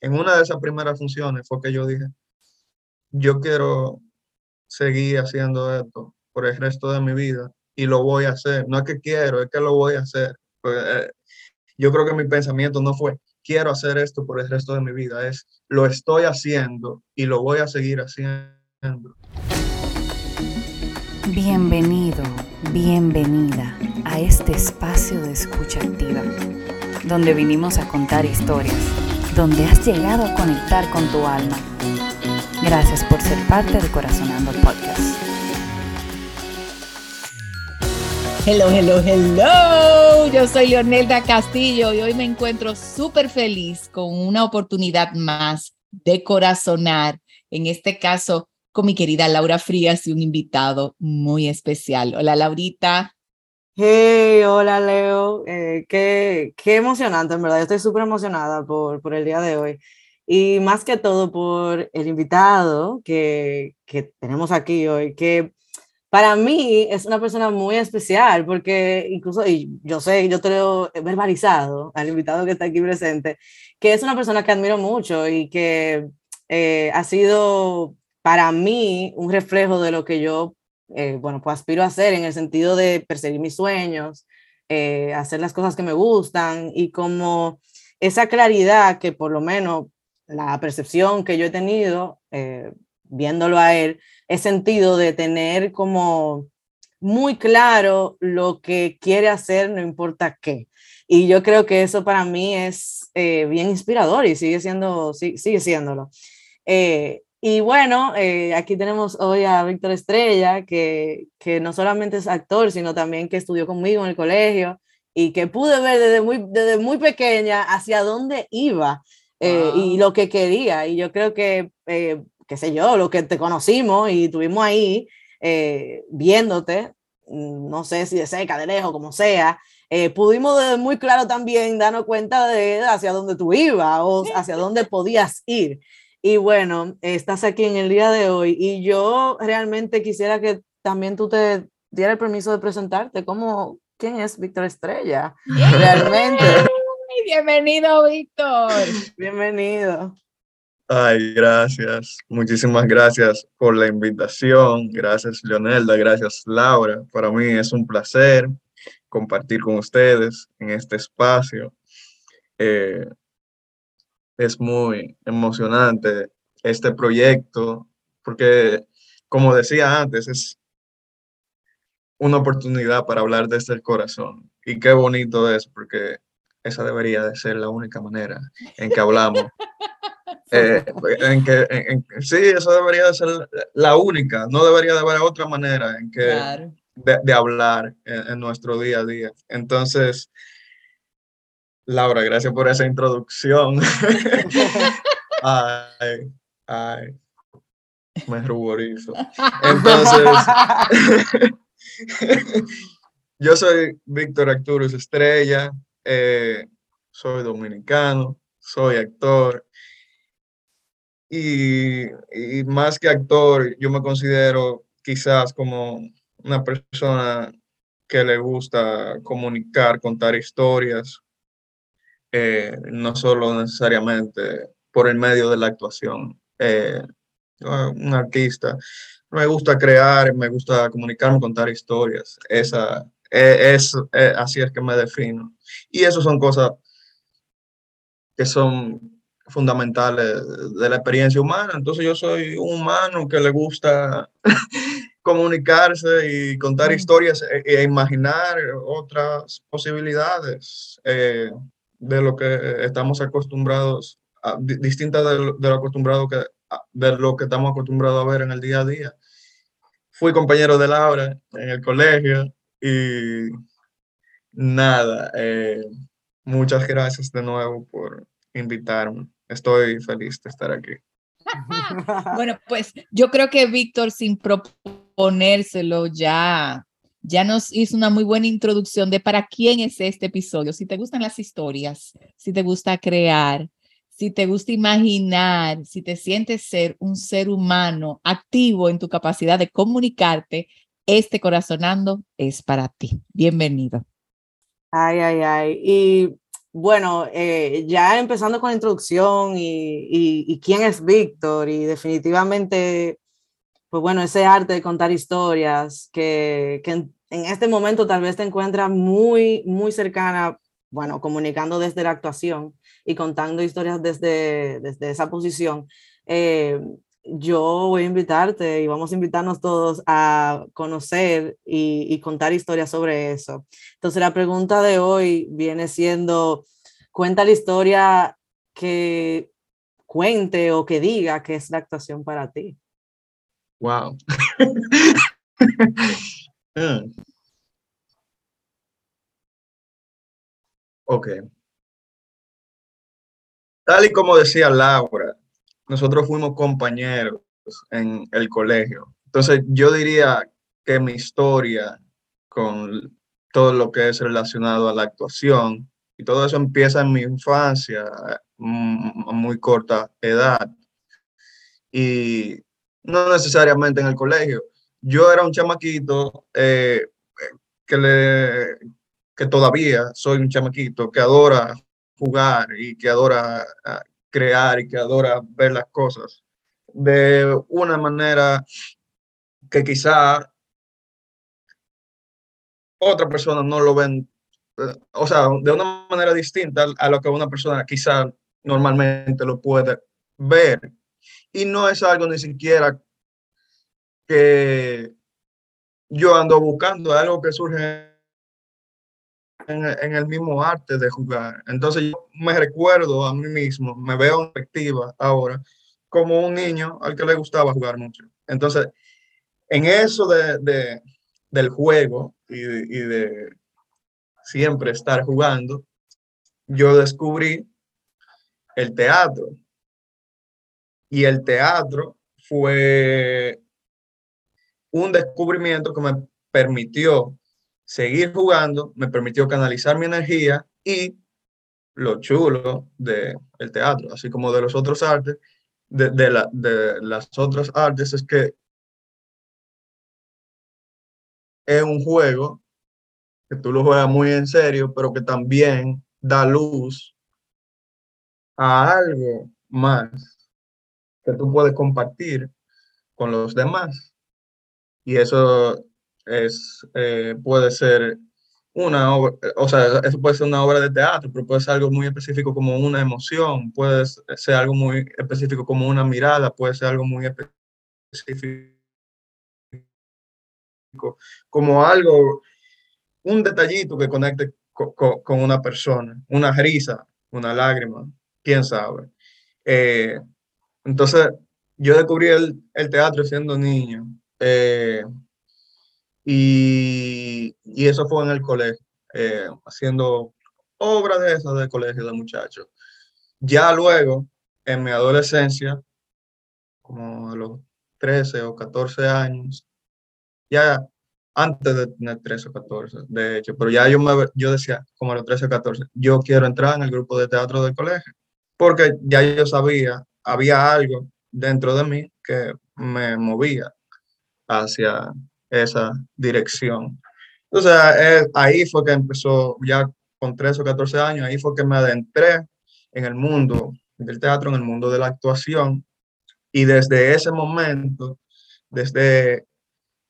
en una de esas primeras funciones fue que yo dije, yo quiero seguir haciendo esto por el resto de mi vida y lo voy a hacer. No es que quiero, es que lo voy a hacer. Eh, yo creo que mi pensamiento no fue, quiero hacer esto por el resto de mi vida, es, lo estoy haciendo y lo voy a seguir haciendo. Bienvenido, bienvenida a este espacio de escucha activa, donde vinimos a contar historias, donde has llegado a conectar con tu alma. Gracias por ser parte de Corazonando Podcast. Hello, hello, hello. Yo soy Leonelda Castillo y hoy me encuentro súper feliz con una oportunidad más de corazonar. En este caso, con mi querida Laura Frías y un invitado muy especial. Hola, Laurita. Hey, hola Leo, eh, qué, qué emocionante, en verdad, yo estoy súper emocionada por, por el día de hoy. Y más que todo por el invitado que, que tenemos aquí hoy, que para mí es una persona muy especial porque incluso, y yo sé, yo te lo he verbalizado al invitado que está aquí presente, que es una persona que admiro mucho y que eh, ha sido para mí un reflejo de lo que yo, eh, bueno, pues aspiro a hacer en el sentido de perseguir mis sueños, eh, hacer las cosas que me gustan y como esa claridad que por lo menos la percepción que yo he tenido viéndolo a él, he sentido de tener como muy claro lo que quiere hacer, no importa qué. Y yo creo que eso para mí es eh, bien inspirador y sigue siendo, sigue siéndolo. Eh, y bueno, eh, aquí tenemos hoy a Víctor Estrella, que, que, no solamente es actor, sino también que estudió conmigo en el colegio y que pude ver desde muy, desde muy pequeña hacia dónde iba y lo que quería. Y yo creo que qué sé yo, lo que te conocimos y estuvimos ahí eh, viéndote, mm, no sé si de cerca, de lejos, como sea, eh, pudimos muy claro también darnos cuenta de hacia dónde tú ibas o hacia dónde podías ir. Y bueno, estás aquí en el día de hoy y yo realmente quisiera que también tú te dieras el permiso de presentarte como quién es Víctor Estrella. Realmente. Bienvenido, Víctor. Bienvenido. Ay, gracias. Muchísimas gracias por la invitación. Gracias, Leonelda. Gracias, Laura. Para mí es un placer compartir con ustedes en este espacio. Eh, es muy emocionante este proyecto porque, como decía antes, es una oportunidad para hablar desde el corazón. Y qué bonito es porque esa debería de ser la única manera en que hablamos Eh, en que, en, sí, eso debería ser la única, no debería de haber otra manera en que de, hablar en, nuestro día a día. Entonces, Laura, gracias por esa introducción. ay, ay, me ruborizo. Entonces, yo soy Víctor Arturus Estrella, eh, soy dominicano, soy actor, y, más que actor, yo me considero quizás como una persona que le gusta comunicar, contar historias, eh, no solo necesariamente por el medio de la actuación. Eh, un artista, me gusta crear, me gusta comunicarme, contar historias. Esa, e, es, e, así es que me defino. Y eso son cosas que son fundamentales de la experiencia humana. Entonces yo soy un humano que le gusta comunicarse y contar historias e, e, imaginar otras posibilidades eh, de lo que estamos acostumbrados, a, distintas de, lo acostumbrado que, de lo que estamos acostumbrados a ver en el día a día. Fui compañero de Laura en el colegio y nada, eh, muchas gracias de nuevo por invitarme estoy feliz de estar aquí. bueno, pues yo creo que Víctor, sin proponérselo, ya, ya nos hizo una muy buena introducción de para quién es este episodio. Si te gustan las historias, si te gusta crear, si te gusta imaginar, si te sientes ser un ser humano activo en tu capacidad de comunicarte, este corazonando es para ti. Bienvenido. Ay, ay, ay. Y bueno, eh, ya empezando con la introducción y, quién es Víctor y definitivamente, pues bueno, ese arte de contar historias que, en, este momento tal vez te encuentras muy, muy cercana, bueno, comunicando desde la actuación y contando historias desde, desde esa posición. Eh, yo voy a invitarte y vamos a invitarnos todos a conocer y, contar historias sobre eso. Entonces la pregunta de hoy viene siendo, cuenta la historia que cuente o que diga que es la actuación para ti. Wow. Mm. Ok. Tal y como decía Laura, nosotros fuimos compañeros en el colegio. Entonces, yo diría que mi historia con todo lo que es relacionado a la actuación y todo eso empieza en mi infancia, mm, a muy corta edad. Y no necesariamente en el colegio. Yo era un chamaquito eh, que, le, que todavía soy un chamaquito que adora jugar y que adora ah, crear y que adora ver las cosas de una manera que quizá otra persona no lo ven, o sea, de una manera distinta a lo que una persona quizá normalmente lo puede ver. Y no es algo ni siquiera que yo ando buscando, algo que surge en, el mismo arte de jugar. Entonces yo me recuerdo a mí mismo, me veo en perspectiva ahora como un niño al que le gustaba jugar mucho. Entonces, en eso de, del juego y de, siempre estar jugando, yo descubrí el teatro. Y el teatro fue un descubrimiento que me permitió seguir jugando me permitió canalizar mi energía y lo chulo del el teatro, así como de los otros artes, de, de, de las otras artes, es que es un juego que tú lo juegas muy en serio, pero que también da luz a algo más que tú puedes compartir con los demás. Y eso es, eh, puede ser una obra, o sea, eso puede ser una obra de teatro, pero puede ser algo muy específico como una emoción, puede ser algo muy específico como una mirada, puede ser algo muy específico como algo, un detallito que conecte con, una persona, una risa, una lágrima, quién sabe. Eh, entonces, yo descubrí el, el teatro siendo niño. Eh, y, eso fue en el colegio, eh, haciendo obras de esas de colegio de muchachos. Ya luego, en mi adolescencia, como a los 13 o 14 años, ya antes de tener 13 o 14, de hecho, pero ya yo, me, yo decía, como a los 13 o 14, yo quiero entrar en el grupo de teatro del colegio, porque ya yo sabía, había algo dentro de mí que me movía hacia esa dirección. Entonces, eh, ahí fue que empezó, ya con 13 o 14 años, ahí fue que me adentré en el mundo del teatro, en el mundo de la actuación. Y desde ese momento, desde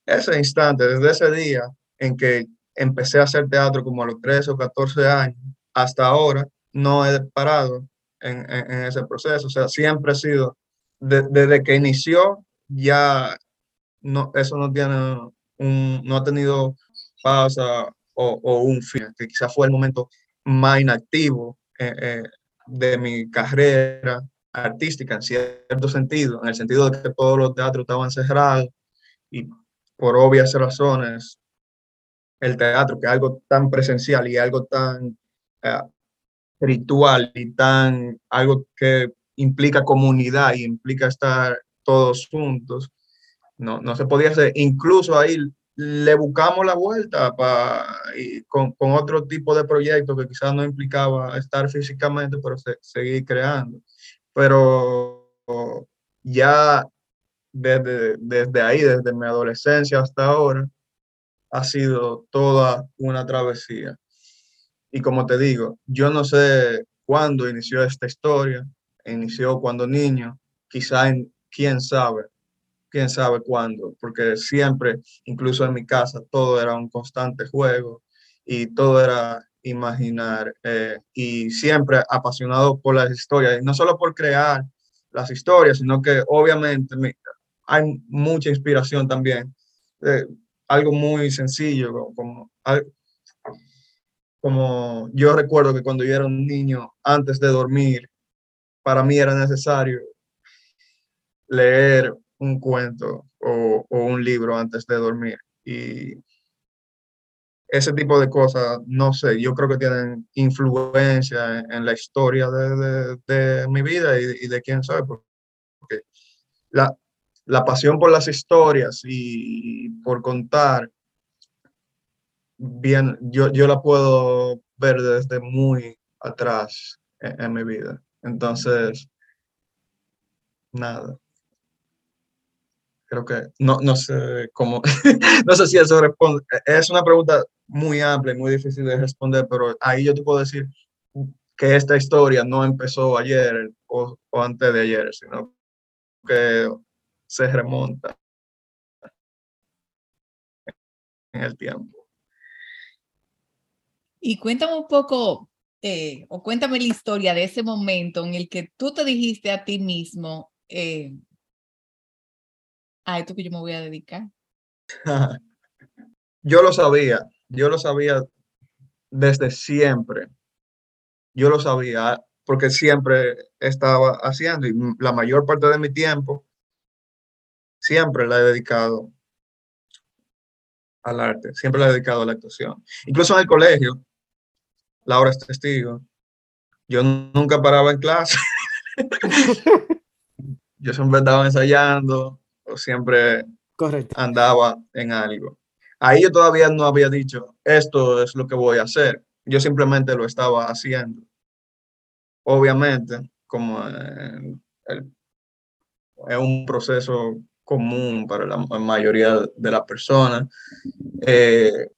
ese instante, desde ese día en que empecé a hacer teatro como a los 13 o 14 años, hasta ahora, no he parado en, ese proceso. O sea, siempre he sido, desde que inició, ya no, eso no tiene un, no ha tenido pausa o, un fin, que quizás fue el momento más inactivo eh, eh, de mi carrera artística en cierto sentido, en el sentido de que todos los teatros estaban cerrados y por obvias razones el teatro, que es algo tan presencial y algo tan eh, ritual y tan algo que implica comunidad y implica estar todos juntos, no, no se podía hacer. Incluso ahí le buscamos la vuelta para, con, con, otro tipo de proyecto que quizás no implicaba estar físicamente, pero seguir creando. Pero ya desde, desde ahí, desde mi adolescencia hasta ahora, ha sido toda una travesía. Y como te digo, yo no sé cuándo inició esta historia, inició cuando niño, quizá en, quién sabe, quién sabe cuándo, porque siempre, incluso en mi casa, todo era un constante juego y todo era imaginar eh, y siempre apasionado por las historias, y no solo por crear las historias, sino que obviamente hay mucha inspiración también. Eh, algo muy sencillo, como, como yo recuerdo que cuando yo era un niño, antes de dormir, para mí era necesario leer un cuento o, un libro antes de dormir. Y ese tipo de cosas, no sé, yo creo que tienen influencia en, la historia de, mi vida y, de quién soy, porque la, la pasión por las historias y por contar, bien, yo, yo la puedo ver desde muy atrás en mi vida. Entonces, nada creo que no, no sé cómo, no sé si eso responde. Es una pregunta muy amplia y muy difícil de responder, pero ahí yo te puedo decir que esta historia no empezó ayer o, o antes de ayer, sino que se remonta en el tiempo. Y cuéntame un poco, eh, o cuéntame la historia de ese momento en el que tú te dijiste a ti mismo, eh, a esto que yo me voy a dedicar? yo lo sabía, yo lo sabía desde siempre. Yo lo sabía porque siempre estaba haciendo y la mayor parte de mi tiempo siempre la he dedicado al arte, siempre la he dedicado a la actuación. Incluso en el colegio, Laura es testigo, yo nunca paraba en clase. yo siempre estaba ensayando, siempre andaba en algo. Ahí yo todavía no había dicho, esto es lo que voy a hacer. Yo simplemente lo estaba haciendo. Obviamente, como es un proceso común para la mayoría de las personas, eh,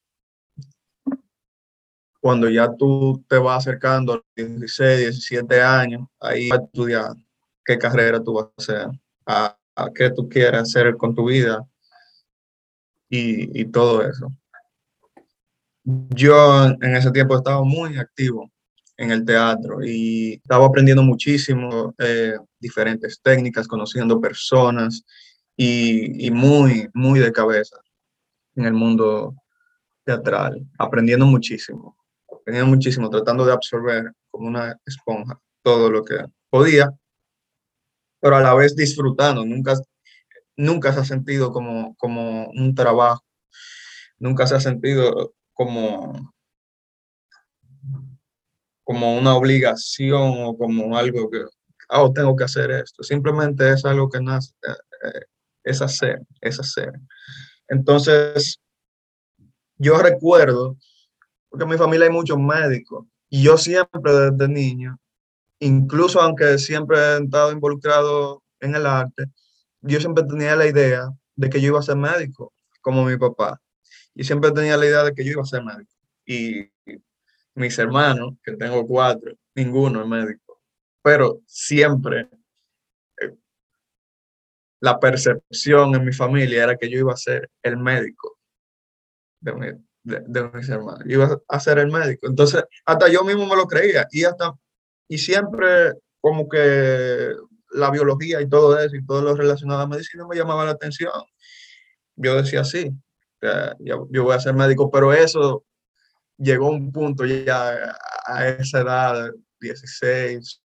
cuando ya tú te vas acercando a los 16, 17 años, ahí vas a estudiar qué carrera tú vas a hacer, a, a qué tú quieres hacer con tu vida y, todo eso. Yo en ese tiempo estaba muy activo en el teatro y estaba aprendiendo muchísimo eh, diferentes técnicas, conociendo personas y, y, muy, muy de cabeza en el mundo teatral, aprendiendo muchísimo, aprendiendo muchísimo, tratando de absorber como una esponja todo lo que podía pero a la vez disfrutando. Nunca, nunca se ha sentido como, como un trabajo, nunca se ha sentido como, como una obligación o como algo que, oh, tengo que hacer esto. Simplemente es algo que nace, eh, eh, es hacer, es hacer. Entonces, yo recuerdo, porque en mi familia hay muchos médicos, y yo siempre desde niño incluso aunque siempre he estado involucrado en el arte, yo siempre tenía la idea de que yo iba a ser médico, como mi papá. Y siempre tenía la idea de que yo iba a ser médico. Y mis hermanos, que tengo cuatro, ninguno es médico. Pero siempre eh, la percepción en mi familia era que yo iba a ser el médico de, de mis hermanos. Iba a ser el médico. Entonces, hasta yo mismo me lo creía. Y hasta y siempre como que la biología y todo eso y todo lo relacionado a medicina me llamaba la atención. Yo decía, sí, yo, yo voy a ser médico, pero eso llegó a un punto ya a esa edad, 16,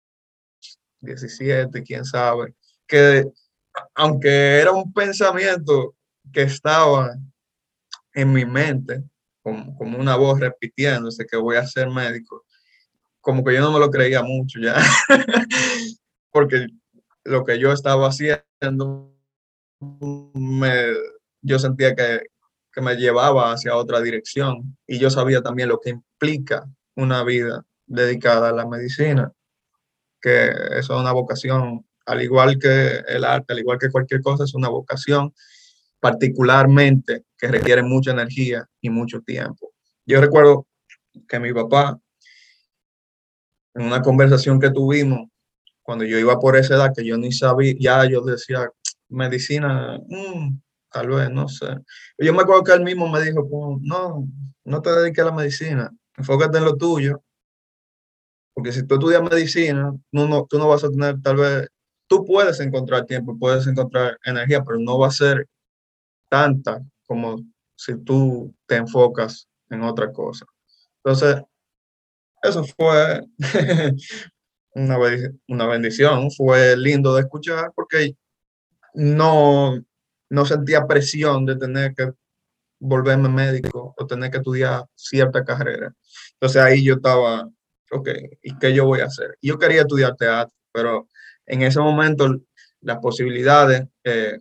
17, quién sabe, que aunque era un pensamiento que estaba en mi mente, como, como una voz repitiéndose que voy a ser médico, como que yo no me lo creía mucho ya, porque lo que yo estaba haciendo, me, yo sentía que, que me llevaba hacia otra dirección y yo sabía también lo que implica una vida dedicada a la medicina, que eso es una vocación, al igual que el arte, al igual que cualquier cosa, es una vocación particularmente que requiere mucha energía y mucho tiempo. Yo recuerdo que mi papá en una conversación que tuvimos, cuando yo iba por esa edad, que yo ni sabía, ya yo decía, medicina, mm, tal vez, no sé. Yo me acuerdo que él mismo me dijo, no, no te dediques a la medicina, enfócate en lo tuyo, porque si tú estudias medicina, no, tú no vas a tener tal vez, tú puedes encontrar tiempo, puedes encontrar energía, pero no va a ser tanta como si tú te enfocas en otra cosa. Entonces, eso fue una, una bendición, fue lindo de escuchar porque no, no sentía presión de tener que volverme médico o tener que estudiar cierta carrera. Entonces ahí yo estaba, ok, ¿y qué yo voy a hacer? Yo quería estudiar teatro, pero en ese momento las posibilidades eh,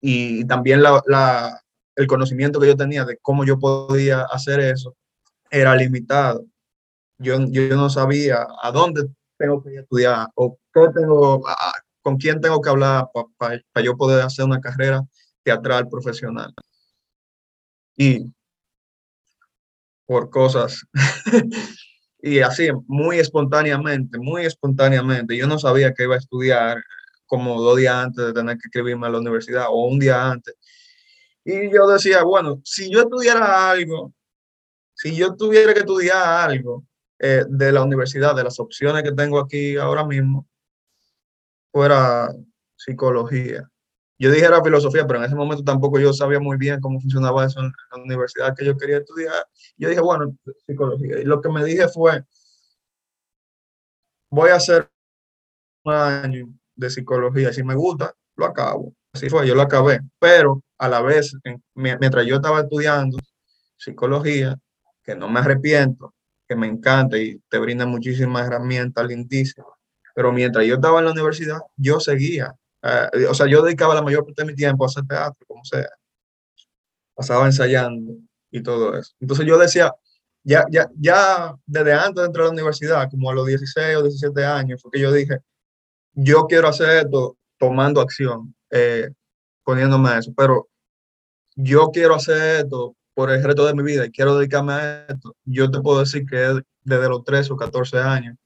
y también la, el conocimiento que yo tenía de cómo yo podía hacer eso era limitado. Yo, yo no sabía a dónde tengo que estudiar o qué tengo, con quién tengo que hablar para yo poder hacer una carrera teatral profesional. Y por cosas, y así, muy espontáneamente, muy espontáneamente, yo no sabía que iba a estudiar como dos días antes de tener que escribirme a la universidad o un día antes. Y yo decía, bueno, si yo estudiara algo, si yo tuviera que estudiar algo eh, de la universidad, de las opciones que tengo aquí ahora mismo, fuera psicología. Yo dijera filosofía, pero en ese momento tampoco yo sabía muy bien cómo funcionaba eso en la universidad que yo quería estudiar. Yo dije, bueno, psicología. Y lo que me dije fue, voy a hacer un año de psicología. Si me gusta, lo acabo. Así fue, yo lo acabé. Pero a la vez, mientras yo estaba estudiando psicología, que no me arrepiento, que me encanta y te brinda muchísimas herramientas lindísimas. Pero mientras yo estaba en la universidad, yo seguía. Eh, o sea, yo dedicaba la mayor parte de mi tiempo a hacer teatro, como sea. Pasaba ensayando y todo eso. Entonces yo decía, ya, ya, ya desde antes de entrar a la universidad, como a los 16 o 17 años, fue que yo dije, yo quiero hacer esto tomando acción, eh, poniéndome a eso, pero yo quiero hacer esto por el resto de mi vida y quiero dedicarme a esto, yo te puedo decir que desde los 13 o 14 años,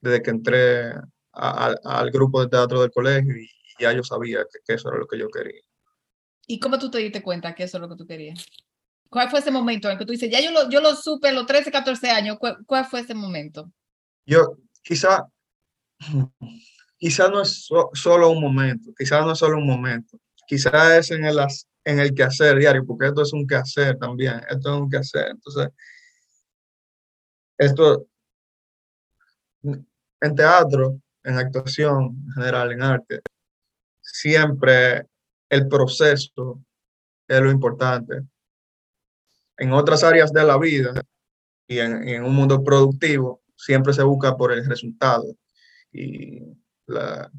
desde que entré al grupo de teatro del colegio y ya yo sabía que, eso era lo que yo quería. ¿Y cómo tú te diste cuenta que eso es lo que tú querías? ¿Cuál fue ese momento en que tú dices, ya yo lo, yo lo supe a los 13, 14 años? ¿Cuál, fue ese momento? Yo, quizá, quizá no es solo un momento, quizá no es solo un momento, quizá es en el, en el quehacer diario, porque esto es un quehacer también, esto es un quehacer. Entonces, esto, en teatro, en actuación, en general, en arte, siempre el proceso es lo importante. En otras áreas de la vida y en, en un mundo productivo, siempre se busca por el resultado y la,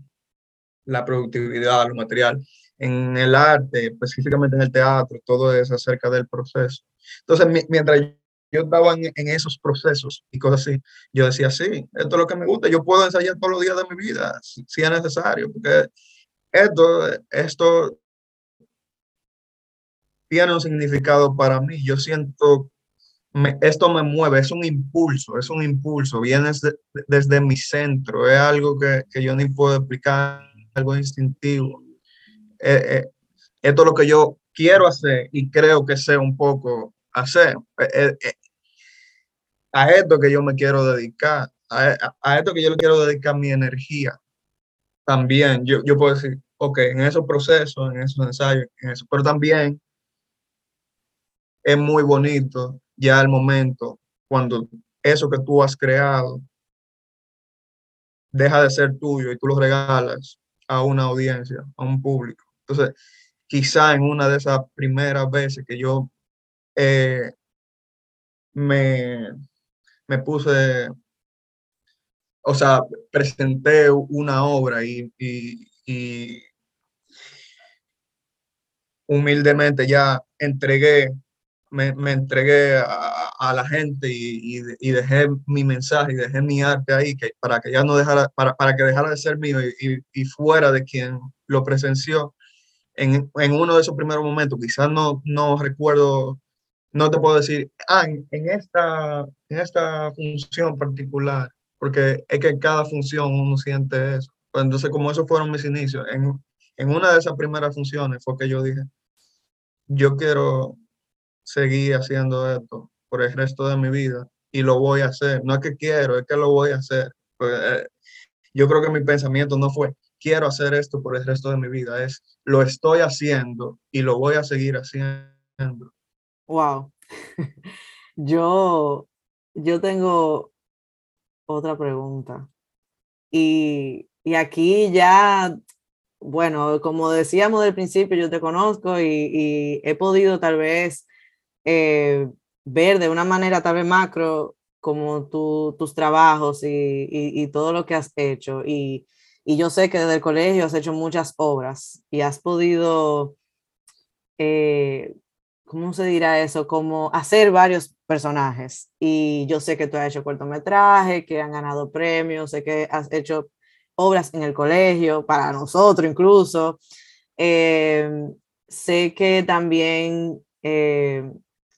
la productividad, lo material en el arte, específicamente en el teatro, todo es acerca del proceso. Entonces, mientras yo estaba en, esos procesos y cosas así, yo decía, sí, esto es lo que me gusta, yo puedo ensayar todos los días de mi vida, si, es necesario, porque esto, esto tiene un significado para mí. Yo siento, esto me mueve, es un impulso, es un impulso, viene desde, desde mi centro, es algo que, que yo ni puedo explicar, algo instintivo eh, eh, esto es lo que yo quiero hacer y creo que sé un poco hacer. Eh, a esto que yo me quiero dedicar, a, esto que yo le quiero dedicar mi energía. También yo, yo puedo decir, ok, en esos procesos, en esos ensayos, en eso, pero también es muy bonito ya el momento cuando eso que tú has creado deja de ser tuyo y tú lo regalas a una audiencia, a un público. Entonces, quizá en una de esas primeras veces que yo eh, me, me puse, o sea, presenté una obra y, humildemente ya entregué, me, entregué a, la gente y, dejé mi mensaje y dejé mi arte ahí para que ya no dejara, para, para que dejara de ser mío y, fuera de quien lo presenció en, uno de esos primeros momentos, quizás no, no recuerdo no te puedo decir, ah, en, esta, en esta función particular, porque es que cada función uno siente eso. Pues entonces, como esos fueron mis inicios, en, en una de esas primeras funciones fue que yo dije, yo quiero seguir haciendo esto por el resto de mi vida y lo voy a hacer. No es que quiero, es que lo voy a hacer. Pues, eh, yo creo que mi pensamiento no fue, quiero hacer esto por el resto de mi vida, es, lo estoy haciendo y lo voy a seguir haciendo. Wow. yo, yo tengo otra pregunta. Y, y aquí ya bueno, como decíamos del principio, yo te conozco y, he podido tal vez eh, ver de una manera tal vez macro como tus trabajos y, todo lo que has hecho. Y, yo sé que desde el colegio has hecho muchas obras y has podido, eh, ¿cómo se dirá eso? Como hacer varios personajes. Y yo sé que tú has hecho cortometrajes, que han ganado premios, sé que has hecho obras en el colegio, para nosotros incluso. Eh, sé que también eh,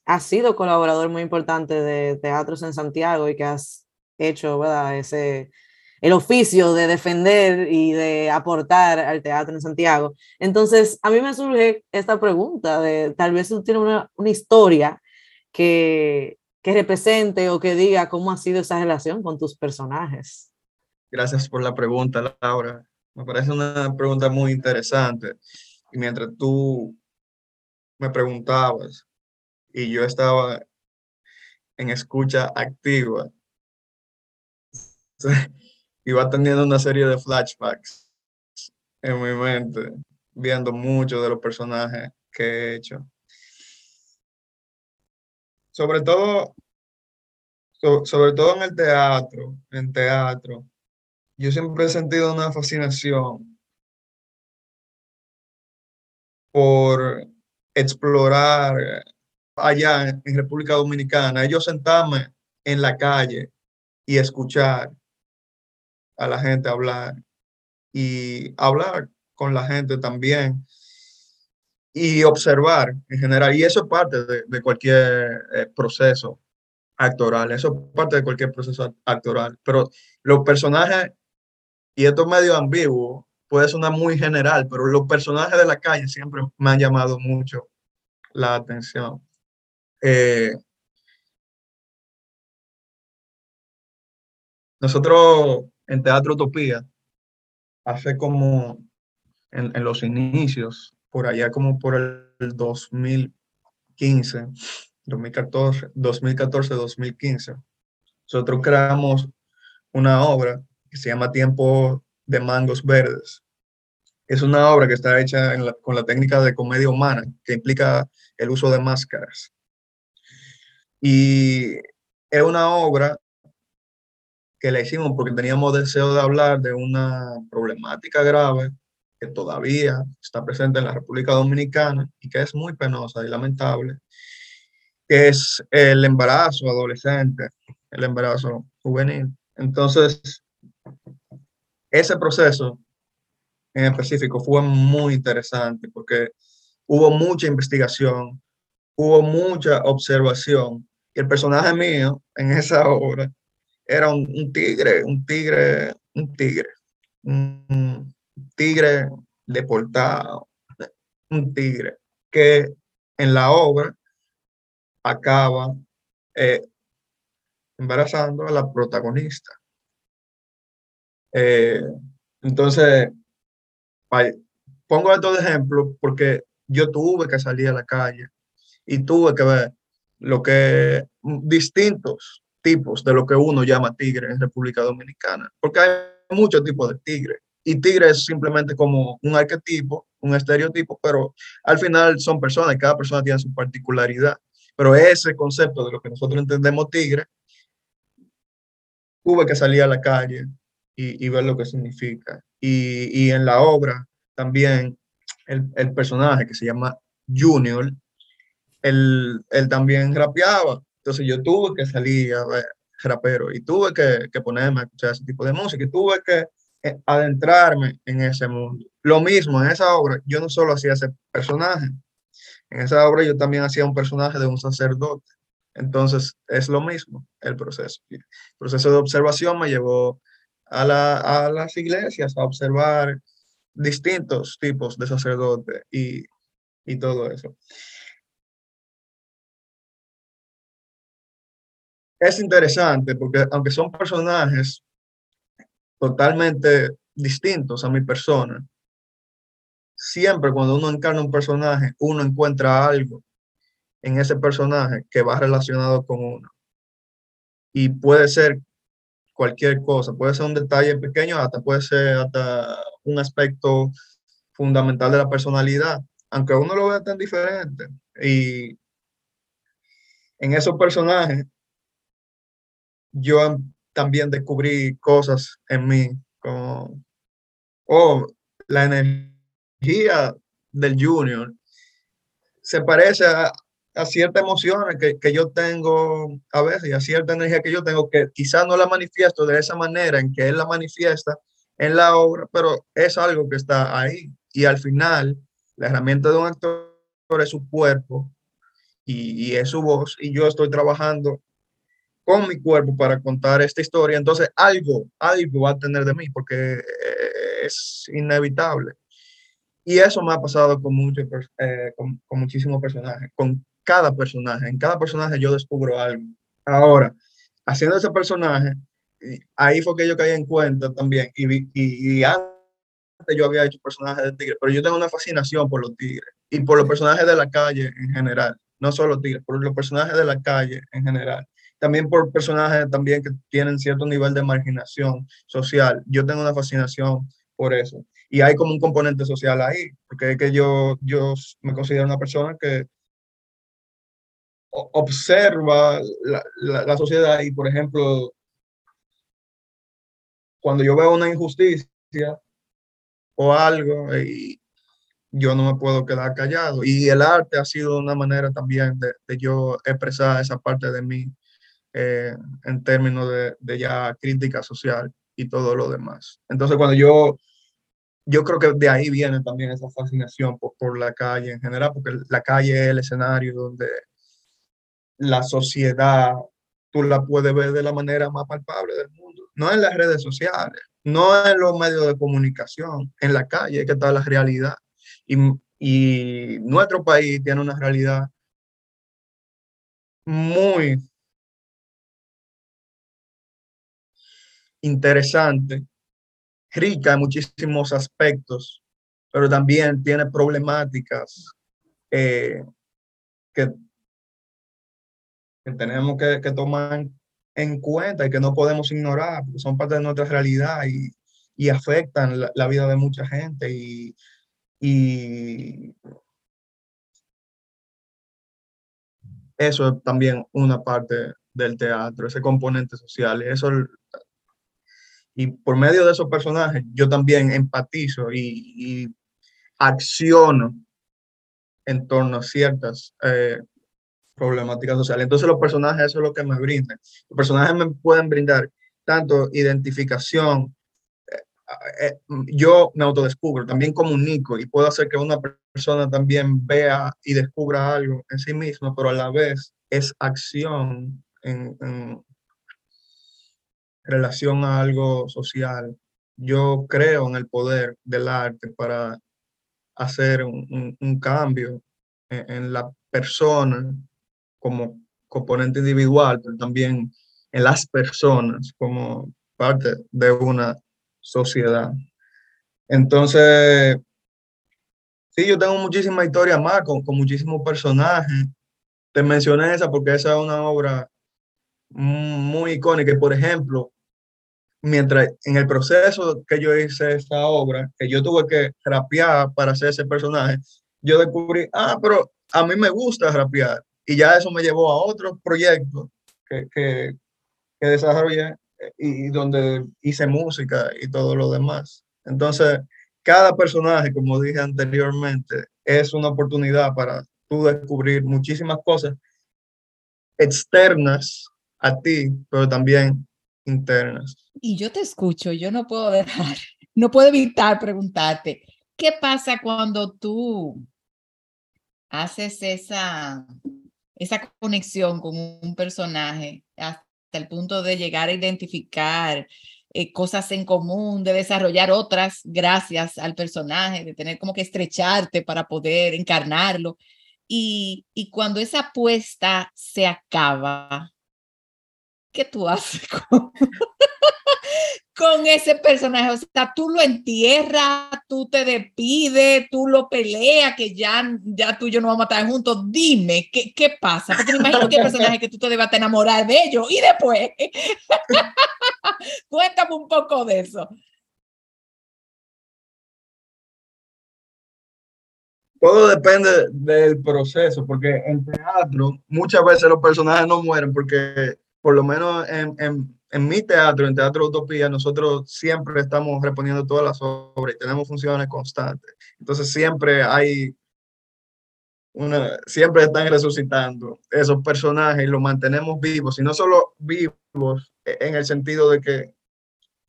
has sido colaborador muy importante de Teatros en Santiago y que has hecho ¿verdad? Ese, el oficio de defender y de aportar al teatro en Santiago. Entonces, a mí me surge esta pregunta de tal vez tú tienes una, una historia que, que represente o que diga cómo ha sido esa relación con tus personajes. Gracias por la pregunta, Laura. Me parece una pregunta muy interesante. Y mientras tú me preguntabas y yo estaba en escucha activa, iba teniendo una serie de flashbacks en mi mente, viendo muchos de los personajes que he hecho. Sobre todo, sobre todo en el teatro, en teatro, yo siempre he sentido una fascinación por explorar allá en República Dominicana, ellos sentarme en la calle y escuchar a la gente hablar y hablar con la gente también y observar en general. Y eso es parte de, cualquier eh, proceso actoral, eso es parte de cualquier proceso actoral. Pero los personajes y esto es medio ambiguo, puede sonar muy general, pero los personajes de la calle siempre me han llamado mucho la atención. Eh, nosotros en Teatro Utopía, hace como en, en, los inicios, por allá como por el 2015, 2014, 2014, 2015, nosotros creamos una obra que se llama Tiempo de Mangos Verdes. Es una obra que está hecha con la técnica de comedia humana, que implica el uso de máscaras. Y es una obra que la hicimos porque teníamos deseo de hablar de una problemática grave que todavía está presente en la República Dominicana y que es muy penosa y lamentable, que es el embarazo adolescente, el embarazo juvenil. Entonces, ese proceso en específico fue muy interesante porque hubo mucha investigación, hubo mucha observación. Y el personaje mío en esa obra era un, tigre, un tigre, un tigre, un tigre deportado, un tigre que en la obra acaba eh, embarazando a la protagonista. Eh, entonces, pongo estos ejemplos porque yo tuve que salir a la calle y tuve que ver lo que distintos tipos de lo que uno llama tigre en República Dominicana, porque hay muchos tipos de tigre y tigre es simplemente como un arquetipo, un estereotipo, pero al final son personas y cada persona tiene su particularidad. Pero ese concepto de lo que nosotros entendemos tigre, tuve que salir a la calle, y, ver lo que significa. Y, en la obra también el, personaje que se llama Junior, él, él, también rapeaba. Entonces yo tuve que salir a ver rapero y tuve que, que ponerme a escuchar ese tipo de música y tuve que eh, adentrarme en ese mundo. Lo mismo en esa obra, yo no solo hacía ese personaje, En esa obra yo también hacía un personaje de un sacerdote. Entonces es lo mismo el proceso. El proceso de observación me llevó a, a las iglesias a observar distintos tipos de sacerdotes y, y todo eso. Es interesante porque aunque son personajes totalmente distintos a mi persona, siempre cuando uno encarna un personaje, uno encuentra algo en ese personaje que va relacionado con uno. Y puede ser cualquier cosa, puede ser un detalle pequeño, hasta puede ser hasta un aspecto fundamental de la personalidad, aunque uno lo vea tan diferente. Y en esos personajes, yo también descubrí cosas en mí, como, oh, la energía del junior se parece a, a ciertas emociones que, que, yo tengo a veces y a cierta energía que yo tengo que quizás no la manifiesto de esa manera en que él la manifiesta en la obra, pero es algo que está ahí. Y al final, la herramienta de un actor es su cuerpo y, y es su voz. Y yo estoy trabajando con mi cuerpo para contar esta historia. Entonces, algo, algo va a tener de mí porque eh, es inevitable. Y eso me ha pasado con, muchos, eh, con, con muchísimos personajes, con cada personaje. En cada personaje yo descubro algo. Ahora, haciendo ese personaje, ahí fue que yo caí en cuenta también. Y, y, y antes yo había hecho personajes de tigres, pero yo tengo una fascinación por los tigres y por los personajes de la calle en general. No solo tigres, por los personajes de la calle en general. También por personajes también que tienen cierto nivel de marginación social. Yo tengo una fascinación por eso. Y hay como un componente social ahí, porque es que yo, yo me considero una persona que observa la, la, sociedad y, por ejemplo, cuando yo veo una injusticia o algo, y yo no me puedo quedar callado. Y el arte ha sido una manera también de, de yo expresar esa parte de mí eh, en términos de, ya crítica social y todo lo demás. Entonces, cuando yo, yo creo que de ahí viene también esa fascinación por, por la calle en general, porque la calle es el escenario donde la sociedad, tú la puedes ver de la manera más palpable del mundo. No en las redes sociales, no en los medios de comunicación, en la calle que está la realidad. Y, y nuestro país tiene una realidad muy interesante, rica en muchísimos aspectos, pero también tiene problemáticas eh, que que tenemos que, que, tomar en cuenta y que no podemos ignorar, porque son parte de nuestra realidad y, y afectan la, la, vida de mucha gente. Y, y eso es también una parte del teatro, ese componente social. Eso, y por medio de esos personajes, yo también empatizo y, y acciono en torno a ciertas eh, problemática social. Entonces los personajes eso es lo que me brindan. Los personajes me pueden brindar tanto identificación, eh, eh, yo me autodescubro, también comunico y puedo hacer que una persona también vea y descubra algo en sí misma, pero a la vez es acción en, en relación a algo social. Yo creo en el poder del arte para hacer un, cambio en, en la persona como componente individual, pero también en las personas como parte de una sociedad. Entonces, sí, yo tengo muchísimas historias más con, con muchísimos personajes. Te mencioné esa porque esa es una obra muy icónica. Por ejemplo, mientras en el proceso que yo hice esta obra, que yo tuve que rapear para hacer ese personaje, yo descubrí, ah, pero a mí me gusta rapear. Y ya eso me llevó a otros proyectos que, que, que desarrollé eh, y donde hice música y todo lo demás. Entonces, cada personaje, como dije anteriormente, es una oportunidad para tú descubrir muchísimas cosas externas a ti, pero también internas. Y yo te escucho, yo no puedo dejar, no puedo evitar preguntarte, ¿qué pasa cuando tú haces esa, esa conexión con un personaje hasta el punto de llegar a identificar eh, cosas en común, de desarrollar otras gracias al personaje, de tener como que estrecharte para poder encarnarlo. Y, y cuando esa apuesta se acaba, ¿qué tú haces con, con ese personaje. O sea, tú lo entierras, tú te despides, tú lo peleas, que ya, ya tú y yo no vamos a estar juntos. Dime, ¿qué, qué pasa? Porque me imagino que el personaje que tú te debas enamorar de ellos y después. Cuéntame un poco de eso. Todo depende del proceso, porque en teatro muchas veces los personajes no mueren porque por lo menos en, en en mi teatro, en Teatro Utopía, nosotros siempre estamos reponiendo todas las obras y tenemos funciones constantes. Entonces siempre hay una, siempre están resucitando esos personajes y los mantenemos vivos, y no solo vivos en el sentido de que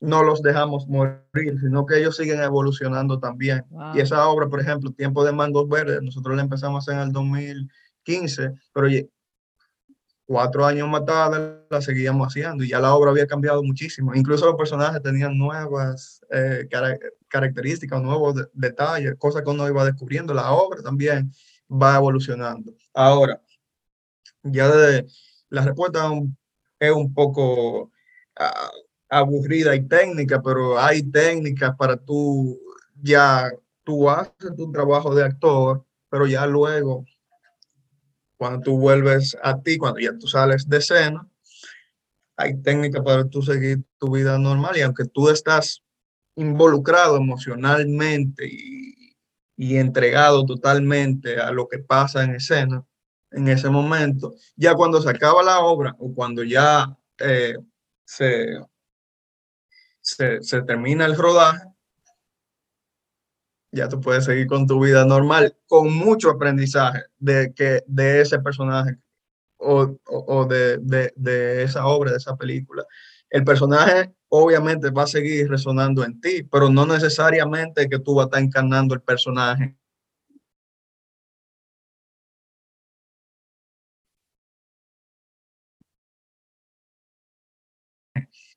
no los dejamos morir, sino que ellos siguen evolucionando también. Y esa obra, por ejemplo, Tiempo de Mangos Verdes, nosotros la empezamos en el 2015, pero cuatro años matada la seguíamos haciendo y ya la obra había cambiado muchísimo. Incluso los personajes tenían nuevas eh, características, nuevos detalles, cosas que uno iba descubriendo. La obra también va evolucionando. Ahora, ya la respuesta es un poco aburrida y técnica, pero hay técnicas para tú ya, tú haces tu trabajo de actor, pero ya luego cuando tú vuelves a ti, cuando ya tú sales de escena, hay técnicas para tú seguir tu vida normal. Y aunque tú estás involucrado emocionalmente y, y entregado totalmente a lo que pasa en escena, en ese momento, ya cuando se acaba la obra o cuando ya eh, se, se, se termina el rodaje, ya tú puedes seguir con tu vida normal, con mucho aprendizaje de, que, de ese personaje o, o, de, de, de, esa obra, de esa película. El personaje obviamente va a seguir resonando en ti, pero no necesariamente que tú vas a estar encarnando el personaje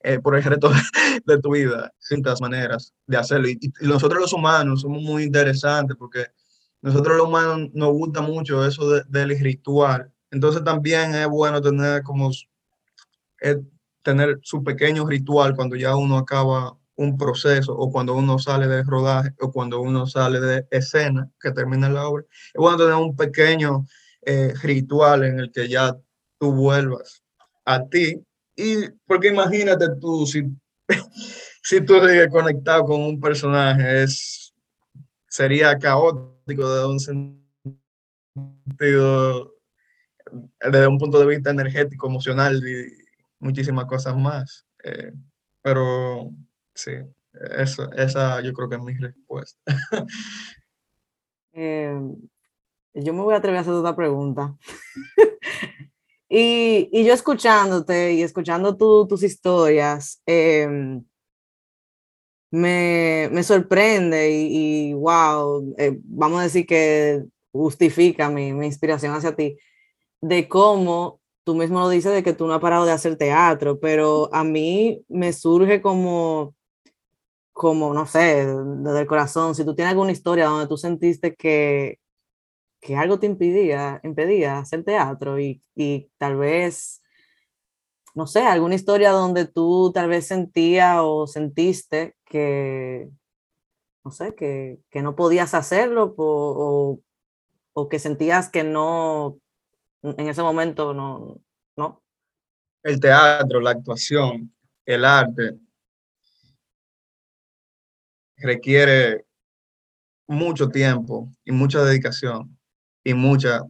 eh, por el resto de tu vida, distintas maneras de hacerlo. Y, nosotros los humanos somos muy interesantes porque nosotros los humanos nos gusta mucho eso del ritual. Entonces también es bueno tener como eh, tener su pequeño ritual cuando ya uno acaba un proceso o cuando uno sale de rodaje o cuando uno sale de escena que termina la obra. Es bueno tener un pequeño eh, ritual en el que ya tú vuelvas a ti y porque imagínate tú, si, si tú sigues conectado con un personaje, es, sería caótico de un sentido, desde un punto de vista energético, emocional y muchísimas cosas más. Eh, pero sí, eso, esa yo creo que es mi respuesta. Eh, yo me voy a atrever a hacer otra pregunta. Y, y, yo escuchándote y escuchando tus historias, em, me, me, sorprende y, wow, eh, vamos a decir que justifica mi, mi, inspiración hacia ti, de cómo tú mismo lo dices de que tú no has parado de hacer teatro, pero a mí me surge como, como no sé, desde el corazón, si tú tienes alguna historia donde tú sentiste que, que algo te impedía, impedía hacer teatro y, y tal vez, no sé, alguna historia donde tú tal vez sentía o sentiste que, no sé, que, que no podías hacerlo o, o, que sentías que no, en ese momento no, no. El teatro, la actuación, el arte requiere mucho tiempo y mucha dedicación y mucha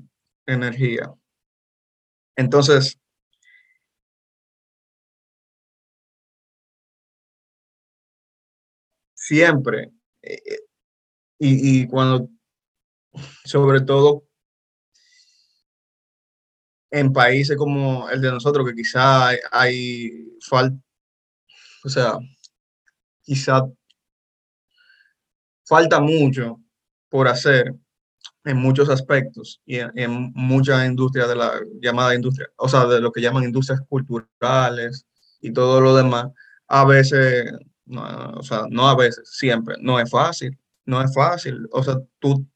energía. Entonces, siempre, eh, eh, y, y, cuando, sobre todo en países como el de nosotros, que quizá hay, hay falta, o sea, quizá falta mucho por hacer en muchos aspectos y en, muchas industrias de la llamada industria, o sea, de lo que llaman industrias culturales y todo lo demás, a veces, no, o sea, no a veces, siempre, no es fácil, no es fácil. O sea, tú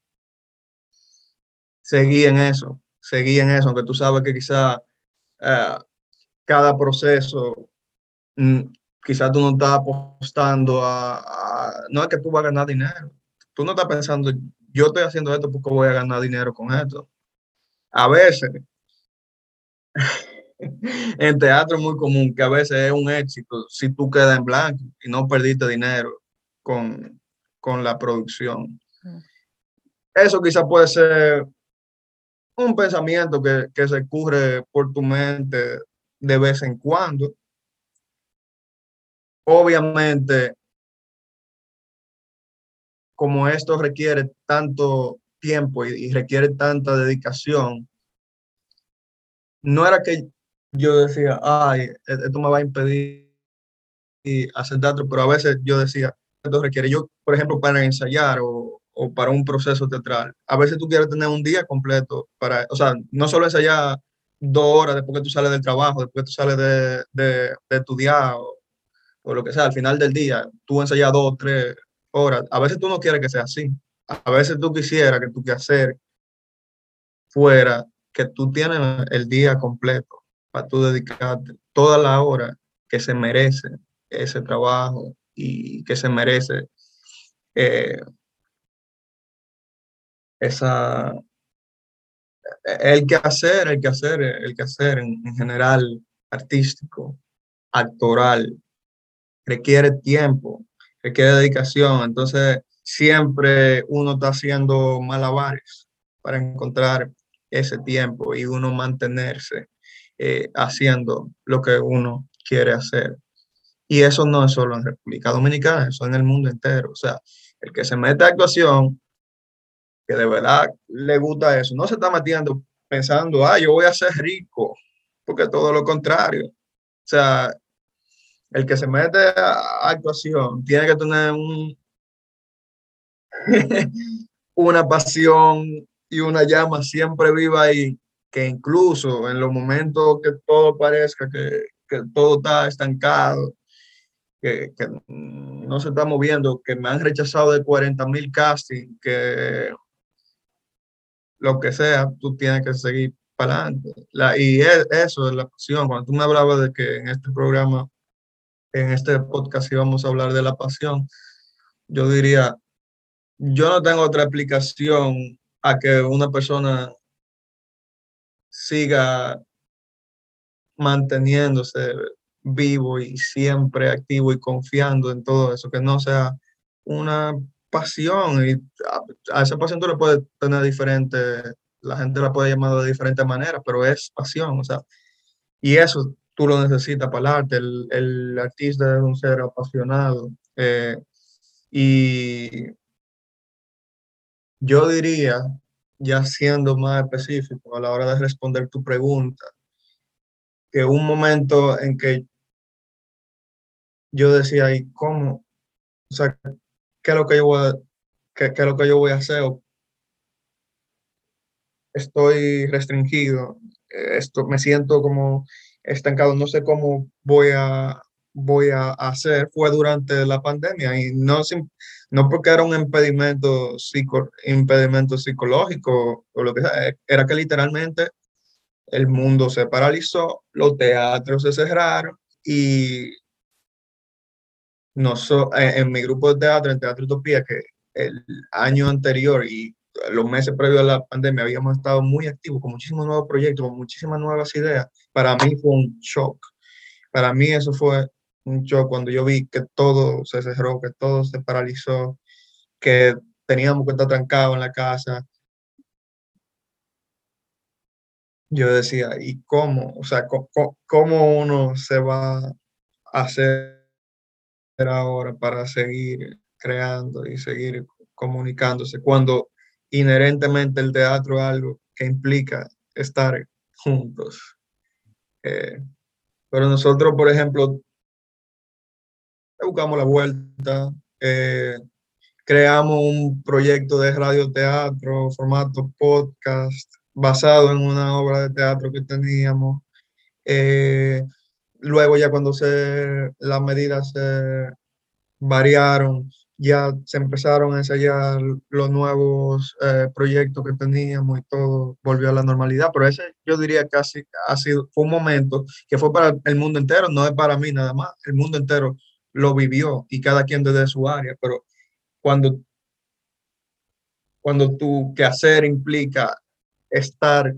seguí en eso, seguí en eso, aunque tú sabes que quizá eh, cada proceso, mm, quizá tú no estás apostando a, a, no es que tú vas a ganar dinero, tú no estás pensando, yo estoy haciendo esto porque voy a ganar dinero con esto. A veces, en teatro es muy común que a veces es un éxito si tú quedas en blanco y no perdiste dinero con, con la producción. Eso quizás puede ser un pensamiento que, que se ocurre por tu mente de vez en cuando. Obviamente, como esto requiere tanto tiempo y, requiere tanta dedicación, no era que yo decía, ay, e-, esto me va a impedir hacer teatro, pero a veces yo decía, esto requiere, yo, por ejemplo, para ensayar o, o, para un proceso teatral, a veces tú quieres tener un día completo para, o sea, no solo ensayar dos horas después que tú sales del trabajo, después que tú sales de, de, de estudiar o, o, lo que sea, al final del día, tú ensayas dos tres Ahora, a veces tú no quieres que sea así. A veces tú quisieras que tu quehacer fuera que tú tienes el día completo para tú dedicarte toda la hora que se merece ese trabajo y que se merece eh, esa el que hacer, el que hacer, el que hacer en, en general artístico, actoral, requiere tiempo, requiere dedicación. Entonces, siempre uno está haciendo malabares para encontrar ese tiempo y uno mantenerse eh, haciendo lo que uno quiere hacer. Y eso no es solo en República Dominicana, eso en el mundo entero. O sea, el que se mete a actuación, que de verdad le gusta eso, no se está metiendo pensando, ah, yo voy a ser rico, porque todo lo contrario. O sea, el que se mete a actuación tiene que tener un, una pasión y una llama siempre viva ahí, que incluso en los momentos que todo parezca que, que todo está estancado, que, que, no se está moviendo, que me han rechazado de 40 mil castings, que lo que sea, tú tienes que seguir para adelante. La, y eso es la pasión. Cuando tú me hablabas de que en este programa en este podcast íbamos a hablar de la pasión, yo diría, yo no tengo otra explicación a que una persona siga manteniéndose vivo y siempre activo y confiando en todo eso, que no sea una pasión. Y a, esa pasión tú le puedes tener diferente, la gente la puede llamar de diferentes maneras, pero es pasión, o sea, y eso tú lo necesitas para el arte. El, artista es un ser apasionado. Eh, y yo diría, ya siendo más específico a la hora de responder tu pregunta, que un momento en que yo decía, ¿y cómo? O sea, ¿qué es lo que yo voy a, qué es lo que yo voy a hacer? Estoy restringido, esto, me siento como estancado, no sé cómo voy a, voy a hacer, fue durante la pandemia y no, no porque era un impedimento, psico, impedimento psicológico o lo que sea, era que literalmente el mundo se paralizó, los teatros se cerraron y no en, en, mi grupo de teatro, en Teatro Utopía, que el año anterior y los meses previos a la pandemia habíamos estado muy activos con muchísimos nuevos proyectos, con muchísimas nuevas ideas. Para mí fue un shock. Para mí eso fue un shock cuando yo vi que todo se cerró, que todo se paralizó, que teníamos que estar trancados en la casa. Yo decía, ¿y cómo? O sea, ¿cómo, uno se va a hacer ahora para seguir creando y seguir comunicándose cuando inherentemente el teatro es algo que implica estar juntos. Eh, pero nosotros, por ejemplo, buscamos la vuelta. Eh, creamos un proyecto de radioteatro, formato podcast, basado en una obra de teatro que teníamos. Eh, luego ya cuando se, las medidas se variaron, ya se empezaron a ensayar los nuevos eh, proyectos que teníamos y todo volvió a la normalidad. Pero ese yo diría que ha sido, un momento que fue para el mundo entero, no es para mí nada más. El mundo entero lo vivió y cada quien desde su área. Pero cuando, cuando tu quehacer implica estar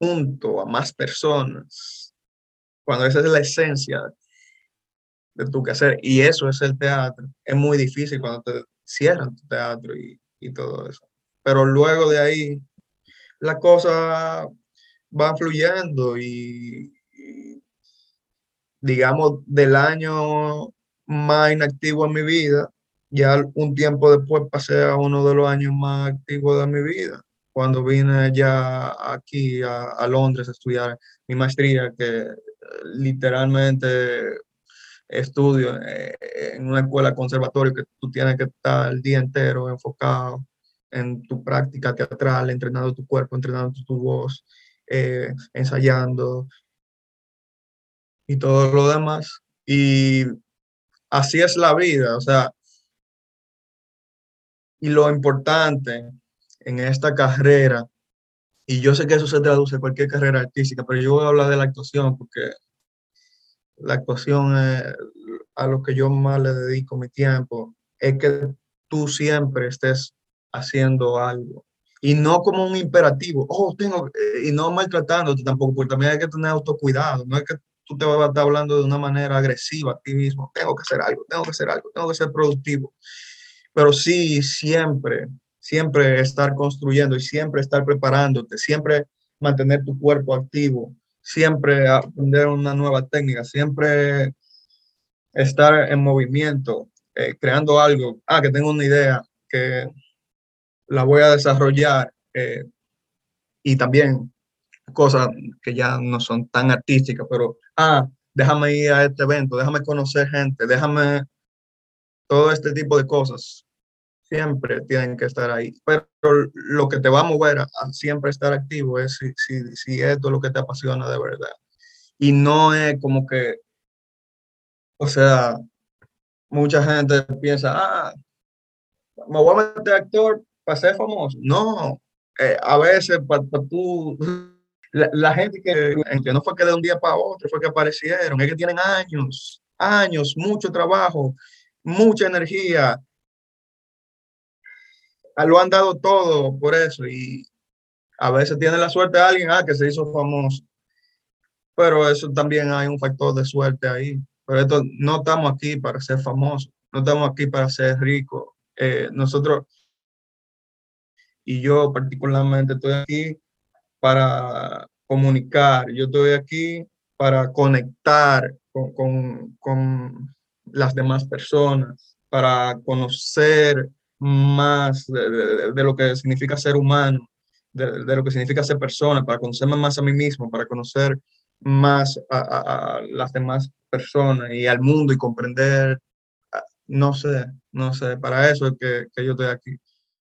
junto a más personas, cuando esa es la esencia de tu quehacer. Y eso es el teatro. Es muy difícil cuando te cierran tu teatro y, y todo eso. Pero luego de ahí, la cosa va fluyendo y, digamos, del año más inactivo en mi vida, ya un tiempo después pasé a uno de los años más activos de mi vida, cuando vine ya aquí a, a Londres a estudiar mi maestría, que literalmente estudio eh, en una escuela conservatorio que tú tienes que estar el día entero enfocado en tu práctica teatral, entrenando tu cuerpo, entrenando tu, voz, eh, ensayando y todo lo demás. Y así es la vida, o sea, y lo importante en esta carrera, y yo sé que eso se traduce en cualquier carrera artística, pero yo voy a hablar de la actuación porque la actuación a lo que yo más le dedico mi tiempo, es que tú siempre estés haciendo algo. Y no como un imperativo, oh, tengo, y no maltratándote tampoco, porque también hay que tener autocuidado, no es que tú te vas a estar hablando de una manera agresiva a ti mismo, tengo que hacer algo, tengo que hacer algo, tengo que ser productivo. Pero sí, siempre, siempre estar construyendo y siempre estar preparándote, siempre mantener tu cuerpo activo, siempre aprender una nueva técnica, siempre estar en movimiento, eh, creando algo. Ah, que tengo una idea que la voy a desarrollar eh, y también cosas que ya no son tan artísticas, pero, ah, déjame ir a este evento, déjame conocer gente, déjame todo este tipo de cosas. Siempre tienen que estar ahí. Pero lo que te va a mover a, siempre estar activo es si, si, si esto es lo que te apasiona de verdad. Y no es como que, o sea, mucha gente piensa, ah, me voy a meter actor para ser famoso. No, eh, a veces para, tú, la, gente que, que no fue que de un día para otro, fue que aparecieron, es que tienen años, años, mucho trabajo, mucha energía, lo han dado todo por eso y a veces tiene la suerte de alguien ah, que se hizo famoso. Pero eso también hay un factor de suerte ahí. Pero esto, no estamos aquí para ser famosos, no estamos aquí para ser ricos. Eh, nosotros, y yo particularmente estoy aquí para comunicar, yo estoy aquí para conectar con, con, con las demás personas, para conocer más de, lo que significa ser humano, de, lo que significa ser persona, para conocerme más a mí mismo, para conocer más a, las demás personas y al mundo y comprender, no sé, no sé, para eso es que, que yo estoy aquí.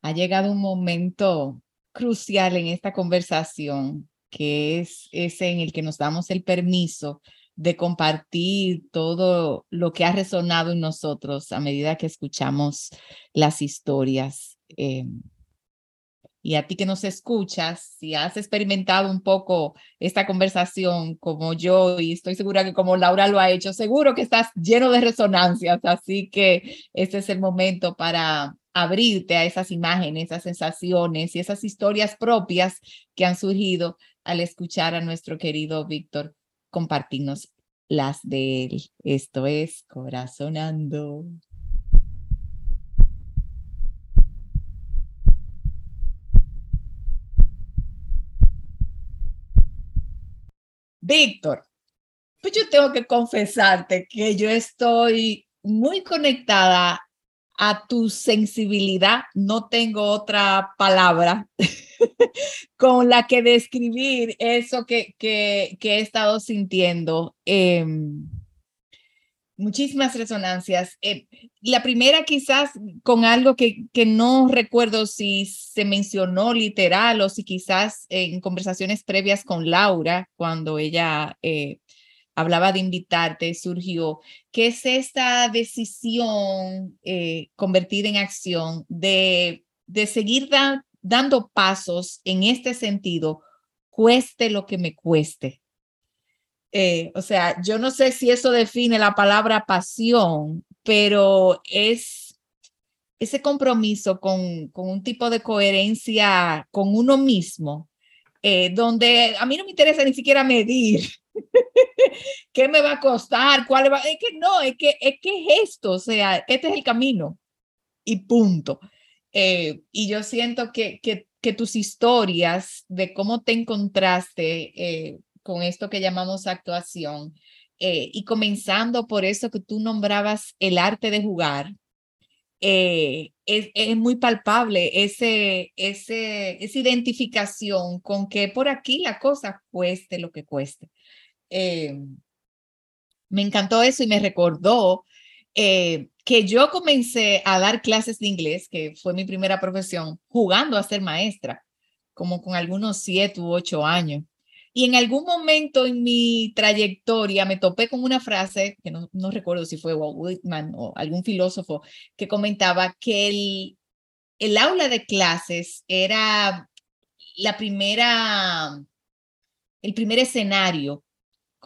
Ha llegado un momento crucial en esta conversación, que es ese en el que nos damos el permiso de compartir todo lo que ha resonado en nosotros a medida que escuchamos las historias. Eh, y a ti que nos escuchas, si has experimentado un poco esta conversación como yo, y estoy segura que como Laura lo ha hecho, seguro que estás lleno de resonancias, así que este es el momento para abrirte a esas imágenes, esas sensaciones y esas historias propias que han surgido al escuchar a nuestro querido Víctor compartirnos las de él. Esto es Corazonando. Víctor, pues yo tengo que confesarte que yo estoy muy conectada a tu sensibilidad, no tengo otra palabra con la que describir eso que, que, he estado sintiendo. Em, muchísimas resonancias. Eh, la primera quizás con algo que, que no recuerdo si se mencionó literal o si quizás en conversaciones previas con Laura, cuando ella eh, hablaba de invitarte, surgió, que es esta decisión eh, convertida en acción de, de seguir dando pasos en este sentido, cueste lo que me cueste. Eh, o sea, yo no sé si eso define la palabra pasión, pero es ese compromiso con, con un tipo de coherencia con uno mismo, eh, donde a mí no me interesa ni siquiera medir qué me va a costar, cuál va, es que no, es que, es que es esto, o sea, este es el camino y punto. Eh, y yo siento que, que, que, tus historias de cómo te encontraste con esto que llamamos actuación. Eh, y comenzando por eso que tú nombrabas el arte de jugar, eh, es, es, muy palpable ese, ese, esa identificación con que por aquí la cosa cueste lo que cueste. Eh, me encantó eso y me recordó que yo comencé a dar clases de inglés, que fue mi primera profesión, jugando a ser maestra, como con algunos siete u ocho años. Y en algún momento en mi trayectoria me topé con una frase, que no, no recuerdo si fue Walt Whitman o algún filósofo, que comentaba que el, el aula de clases era la primera, el primer escenario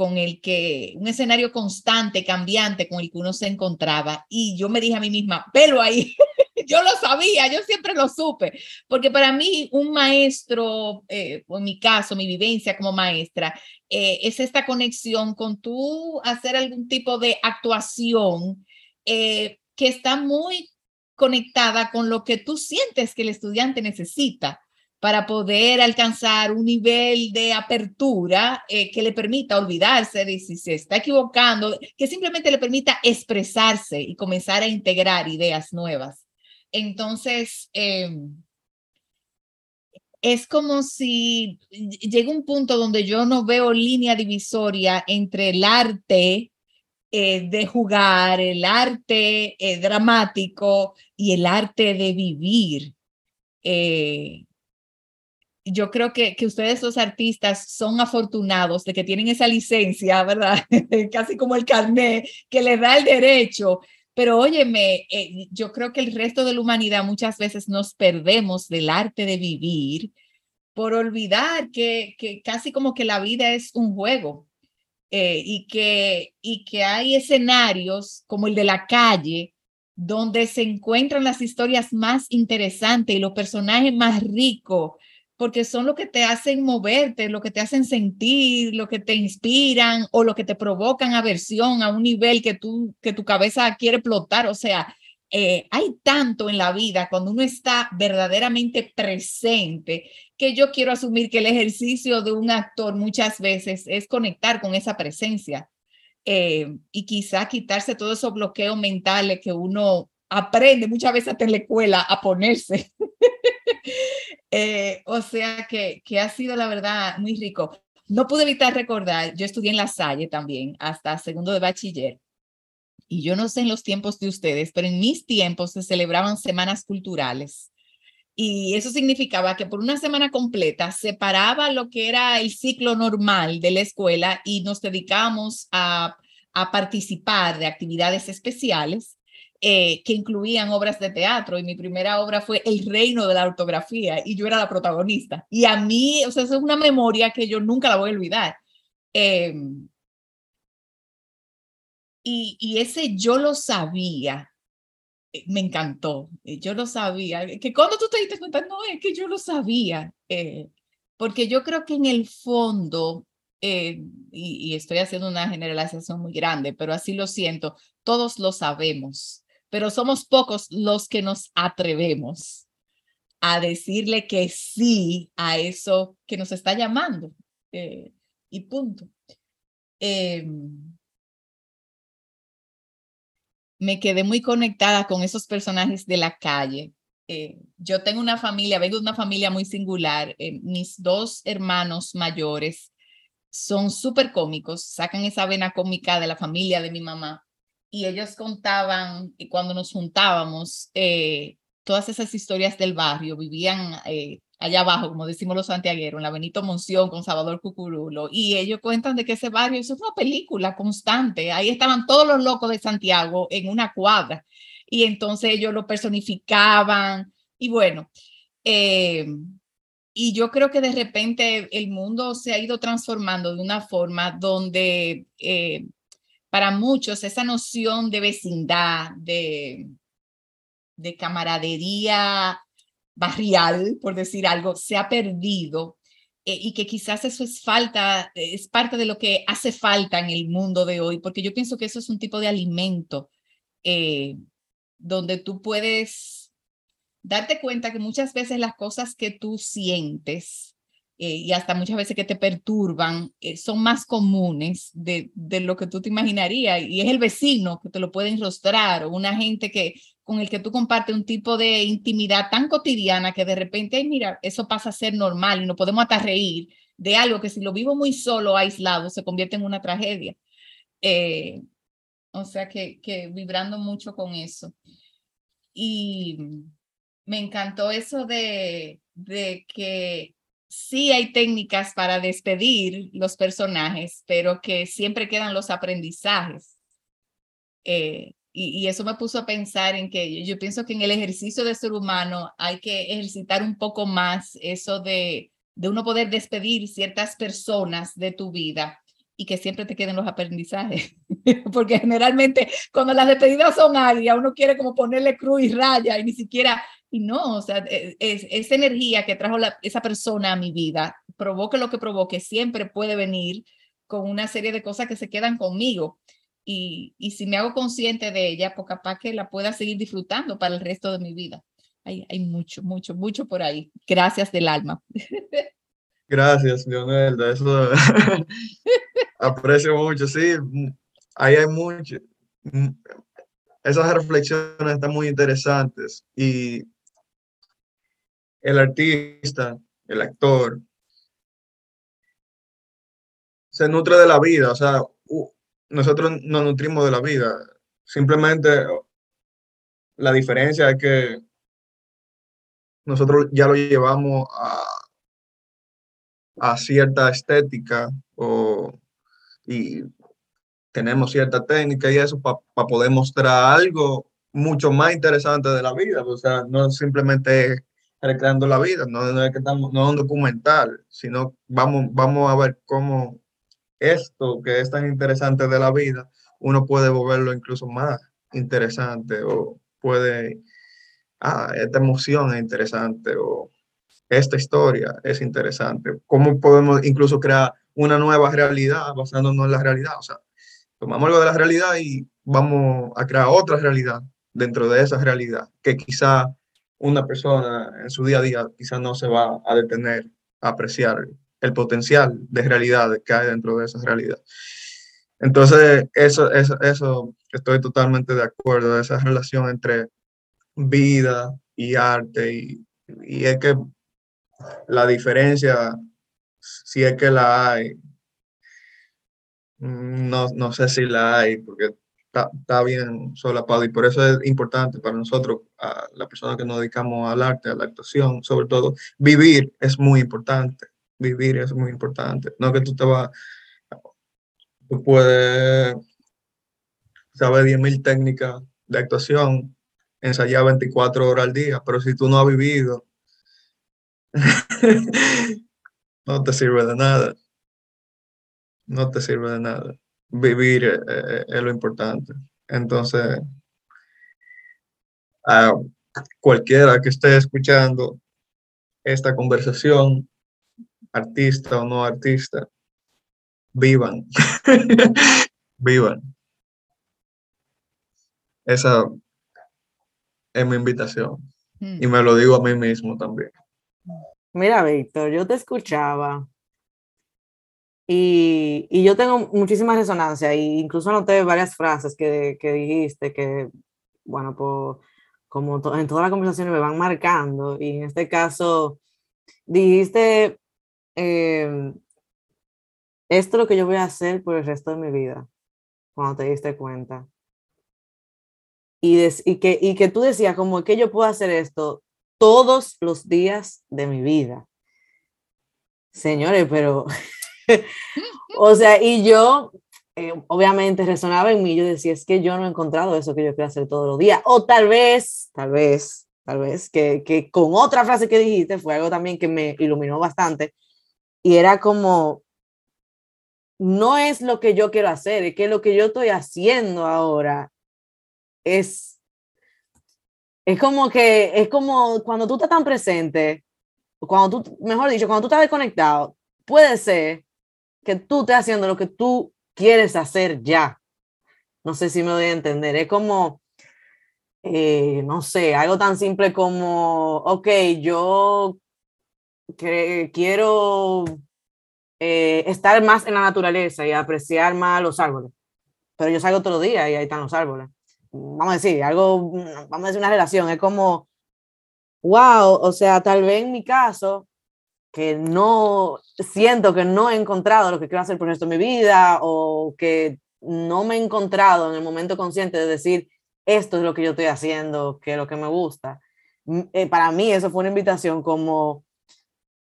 con el que, un escenario constante, cambiante con el que uno se encontraba. Y yo me dije a mí misma, pero ahí, yo lo sabía, yo siempre lo supe, porque para mí un maestro, eh, en mi caso, mi vivencia como maestra, eh, es esta conexión con tú hacer algún tipo de actuación eh, que está muy conectada con lo que tú sientes que el estudiante necesita para poder alcanzar un nivel de apertura que le permita olvidarse de si se está equivocando, que simplemente le permita expresarse y comenzar a integrar ideas nuevas. Entonces, em, es como si llega un punto donde yo no veo línea divisoria entre el arte eh, de jugar, el arte eh, dramático y el arte de vivir. Eh, yo creo que, que ustedes los artistas son afortunados de que tienen esa licencia, ¿verdad? Casi como el carnet que les da el derecho pero óyeme, eh, yo creo que el resto de la humanidad muchas veces nos perdemos del arte de vivir por olvidar que, que casi como que la vida es un juego eh, y, que, y que hay escenarios como el de la calle donde se encuentran las historias más interesantes y los personajes más ricos porque son lo que te hacen moverte, lo que te hacen sentir, lo que te inspiran o lo que te provocan aversión a un nivel que, tú, que tu cabeza quiere explotar. O sea, eh, hay tanto en la vida cuando uno está verdaderamente presente que yo quiero asumir que el ejercicio de un actor muchas veces es conectar con esa presencia eh, y quizá quitarse todos esos bloqueos mentales que uno aprende muchas veces en la escuela a ponerse. Eh, o sea que, que ha sido la verdad muy rico. No pude evitar recordar, yo estudié en La Salle también, hasta segundo de bachiller. Y yo no sé en los tiempos de ustedes, pero en mis tiempos se celebraban semanas culturales. Y eso significaba que por una semana completa se paraba lo que era el ciclo normal de la escuela y nos dedicábamos a, a participar de actividades especiales eh, que incluían obras de teatro y mi primera obra fue El reino de la ortografía y yo era la protagonista. Y a mí, o sea, es una memoria que yo nunca la voy a olvidar. Em, y, y ese yo lo sabía, eh, me encantó, eh, yo lo sabía, que cuando tú te diste cuenta, no, es que yo lo sabía, porque yo creo que en el fondo, y, y, estoy haciendo una generalización muy grande, pero así lo siento, todos lo sabemos pero somos pocos los que nos atrevemos a decirle que sí a eso que nos está llamando. Eh, y punto. Em, me quedé muy conectada con esos personajes de la calle. Eh, yo tengo una familia, vengo de una familia muy singular. Eh, mis dos hermanos mayores son súper cómicos, sacan esa vena cómica de la familia de mi mamá y ellos contaban, y cuando nos juntábamos, eh, todas esas historias del barrio, vivían eh, allá abajo, como decimos los santiagueros, en la Benito Monción con Salvador Cucurulo, y ellos cuentan de que ese barrio, eso es una película constante, ahí estaban todos los locos de Santiago en una cuadra, y entonces ellos lo personificaban, y bueno, eh, y yo creo que de repente el mundo se ha ido transformando de una forma donde eh, para muchos esa noción de vecindad, de, de camaradería barrial, por decir algo, se ha perdido eh, y que quizás eso es falta, es parte de lo que hace falta en el mundo de hoy, porque yo pienso que eso es un tipo de alimento eh, donde tú puedes darte cuenta que muchas veces las cosas que tú sientes eh, y hasta muchas veces que te perturban, eh, son más comunes de, de, lo que tú te imaginarías. Y es el vecino que te lo puede enrostrar o una gente que, con el que tú compartes un tipo de intimidad tan cotidiana que de repente, mira, eso pasa a ser normal y no podemos hasta reír de algo que si lo vivo muy solo, aislado, se convierte en una tragedia. Eh, o sea que, que vibrando mucho con eso. Y me encantó eso de, de que sí hay técnicas para despedir los personajes, pero que siempre quedan los aprendizajes. Eh, y, eso me puso a pensar en que yo, pienso que en el ejercicio de ser humano hay que ejercitar un poco más eso de, de uno poder despedir ciertas personas de tu vida y que siempre te queden los aprendizajes. Porque generalmente cuando las despedidas son alguien, uno quiere como ponerle cruz y raya y ni siquiera y no, o sea, e, es, esa energía que trajo esa persona a mi vida, provoque lo que provoque, siempre puede venir con una serie de cosas que se quedan conmigo. Y, y si me hago consciente de ella, pues capaz que la pueda seguir disfrutando para el resto de mi vida. Hay, hay mucho, mucho, mucho por ahí. Gracias del alma. Gracias, Leonelda. Eso aprecio mucho. Sí, ahí hay mucho. Esas reflexiones están muy interesantes y el artista, el actor, se nutre de la vida, o sea, nosotros nos nutrimos de la vida. Simplemente la diferencia es que nosotros ya lo llevamos a, a cierta estética o, y tenemos cierta técnica y eso para poder mostrar algo mucho más interesante de la vida. O sea, no simplemente recreando la vida, no, es que estamos, no es un documental, sino vamos, vamos a ver cómo esto que es tan interesante de la vida, uno puede volverlo incluso más interesante o puede, ah, esta emoción es interesante o esta historia es interesante. ¿Cómo podemos incluso crear una nueva realidad basándonos en la realidad? O sea, tomamos algo de la realidad y vamos a crear otra realidad dentro de esa realidad que quizá una persona en su día a día quizás no se va a detener a apreciar el potencial de realidad que hay dentro de esa realidad. Entonces, eso, eso, eso estoy totalmente de acuerdo, esa relación entre vida y arte, y, y es que la diferencia, si es que la hay, no, no sé si la hay, porque está, bien solapado y por eso es importante para nosotros, a la persona que nos dedicamos al arte, a la actuación, sobre todo, vivir es muy importante, vivir es muy importante, no que tú te vas, tú puedes saber 10.000 técnicas de actuación, ensayar 24 horas al día, pero si tú no has vivido, no te sirve de nada. No te sirve de nada vivir eh, eh, es lo importante. Entonces, a cualquiera que esté escuchando esta conversación, artista o no artista, vivan, vivan. Esa es mi invitación. Y me lo digo a mí mismo también. Mira, Víctor, yo te escuchaba y, y, yo tengo muchísima resonancia, e incluso anoté varias frases que, que dijiste que, bueno, pues, como en todas las conversaciones me van marcando, y en este caso dijiste, eh, esto es lo que yo voy a hacer por el resto de mi vida, cuando te diste cuenta. y, y, que, y que tú decías como que yo puedo hacer esto todos los días de mi vida. Señores, pero, o sea, y yo, eh, obviamente resonaba en mí, yo decía, es que yo no he encontrado eso que yo quiero hacer todos los días, o tal vez, tal vez, tal vez, que, que con otra frase que dijiste fue algo también que me iluminó bastante, y era como, no es lo que yo quiero hacer, es que lo que yo estoy haciendo ahora es, es como que, es como cuando tú estás tan presente, cuando tú, mejor dicho, cuando tú estás desconectado, puede ser que tú estés haciendo lo que tú quieres hacer ya. No sé si me doy a entender. Es como, eh, no sé, algo tan simple como, ok, yo quiero eh, estar más en la naturaleza y apreciar más los árboles. Pero yo salgo los días y ahí están los árboles vamos a decir, algo, vamos a decir una relación, es como, wow, o sea, tal vez en mi caso, que no siento que no he encontrado lo que quiero hacer por el de mi vida o que no me he encontrado en el momento consciente de decir, esto es lo que yo estoy haciendo, que es lo que me gusta. Eh, para mí eso fue una invitación como,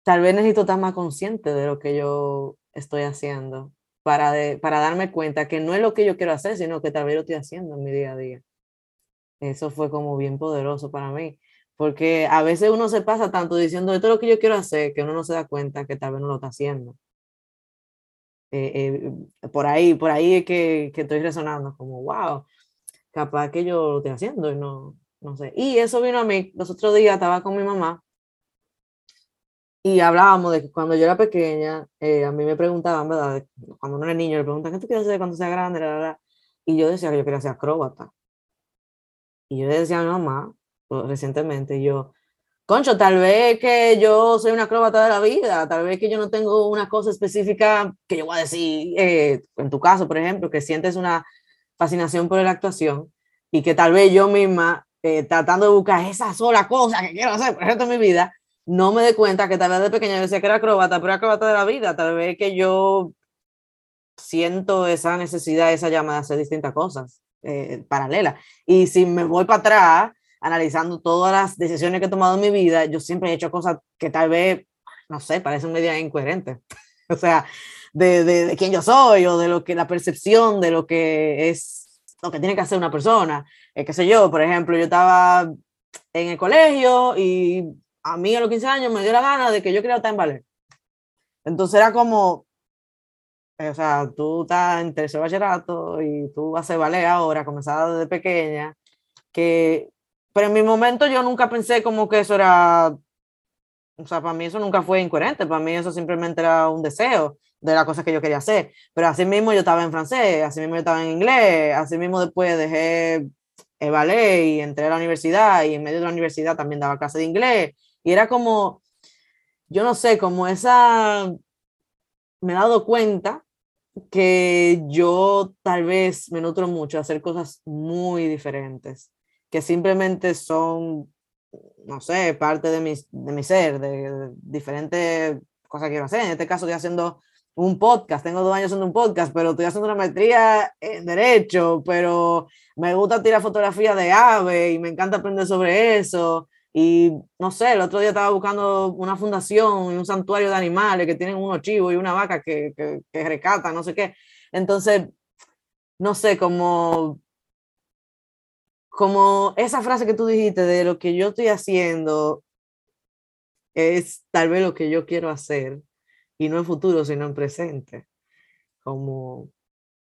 tal vez necesito estar más consciente de lo que yo estoy haciendo para, para darme cuenta que no es lo que yo quiero hacer, sino que tal vez lo estoy haciendo en mi día a día. Eso fue como bien poderoso para mí, porque a veces uno se pasa tanto diciendo esto es lo que yo quiero hacer, que uno no se da cuenta que tal vez no lo está haciendo. Eh, eh, por ahí, por ahí es que, que, estoy resonando, como, wow, capaz que yo lo estoy haciendo y no, no sé. Y eso vino a mí, los otros días estaba con mi mamá y hablábamos de que cuando yo era pequeña, eh, a mí me preguntaban, ¿verdad? Cuando uno era niño, le preguntan, ¿qué tú quieres hacer cuando sea grande? Y yo decía que yo quería ser acróbata. Y yo le decía a mi mamá, recientemente, yo, concho, tal vez que yo soy una acróbata de la vida, tal vez que yo no tengo una cosa específica que yo voy a decir, eh, en tu caso, por ejemplo, que sientes una fascinación por la actuación y que tal vez yo misma, eh, tratando de buscar esa sola cosa que quiero hacer por el resto de mi vida, no me di cuenta que tal vez de pequeña yo decía que era acróbata, pero acróbata de la vida, tal vez que yo siento esa necesidad, esa llama de hacer distintas cosas eh, paralelas. Y si me voy para atrás, analizando todas las decisiones que he tomado en mi vida, yo siempre he hecho cosas que tal vez, no sé, parecen media incoherentes. o sea, de, de, de, quién yo soy o de lo que la percepción de lo que es, lo que tiene que hacer una persona. Eh, qué sé yo, por ejemplo, yo estaba en el colegio y a mí a los 15 años me dio la gana de que yo quería estar en ballet. Entonces era como, o sea, tú estás en tercer bachillerato y tú hacer ballet ahora, comenzada desde pequeña, que, pero en mi momento yo nunca pensé como que eso era, o sea, para mí eso nunca fue incoherente, para mí eso simplemente era un deseo de las cosas que yo quería hacer, pero así mismo yo estaba en francés, así mismo yo estaba en inglés, así mismo después dejé el ballet y entré a la universidad y en medio de la universidad también daba clase de inglés. Y era como, yo no sé, como esa, me he dado cuenta que yo tal vez me nutro mucho a hacer cosas muy diferentes, que simplemente son, no sé, parte de mi, de mi ser, de, diferentes cosas que quiero hacer. En este caso estoy haciendo un podcast, tengo dos años haciendo un podcast, pero estoy haciendo una maestría en derecho, pero me gusta tirar fotografía de ave y me encanta aprender sobre eso. Y no sé, el otro día estaba buscando una fundación y un santuario de animales que tienen unos chivos y una vaca que, que, que recatan, no sé qué. Entonces, no sé, como, como esa frase que tú dijiste de lo que yo estoy haciendo es tal vez lo que yo quiero hacer y no en futuro, sino en presente. Como,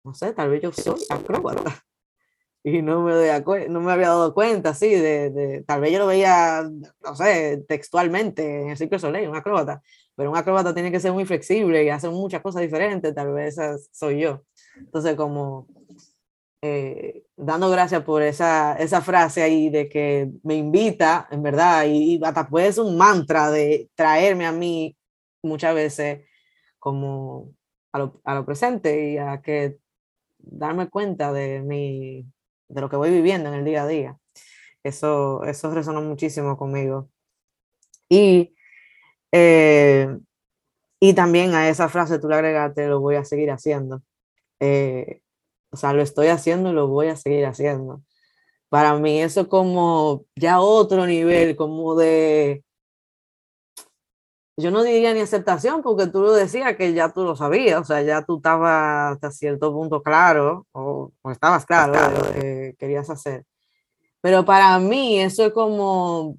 no sé, tal vez yo soy acróbata y no me, doy no me había dado cuenta, sí, de, de, tal vez yo lo veía, no sé, textualmente en el ciclo Soleil, un acróbata, pero un acróbata tiene que ser muy flexible y hacer muchas cosas diferentes, tal vez esa soy yo. Entonces, como eh, dando gracias por esa, esa frase ahí de que me invita, en verdad, y, y hasta puede ser un mantra de traerme a mí muchas veces como a lo, a lo presente y a que darme cuenta de mi de lo que voy viviendo en el día a día. Eso, eso resonó muchísimo conmigo. Y, eh, y también a esa frase tú le agregaste, lo voy a seguir haciendo. Eh, o sea, lo estoy haciendo y lo voy a seguir haciendo. para mí eso como ya otro nivel, como de, yo no diría ni aceptación, porque tú lo decías que ya tú lo sabías, o sea, ya tú estabas hasta cierto punto claro, o, estabas claro de lo que querías hacer. Pero para mí eso es como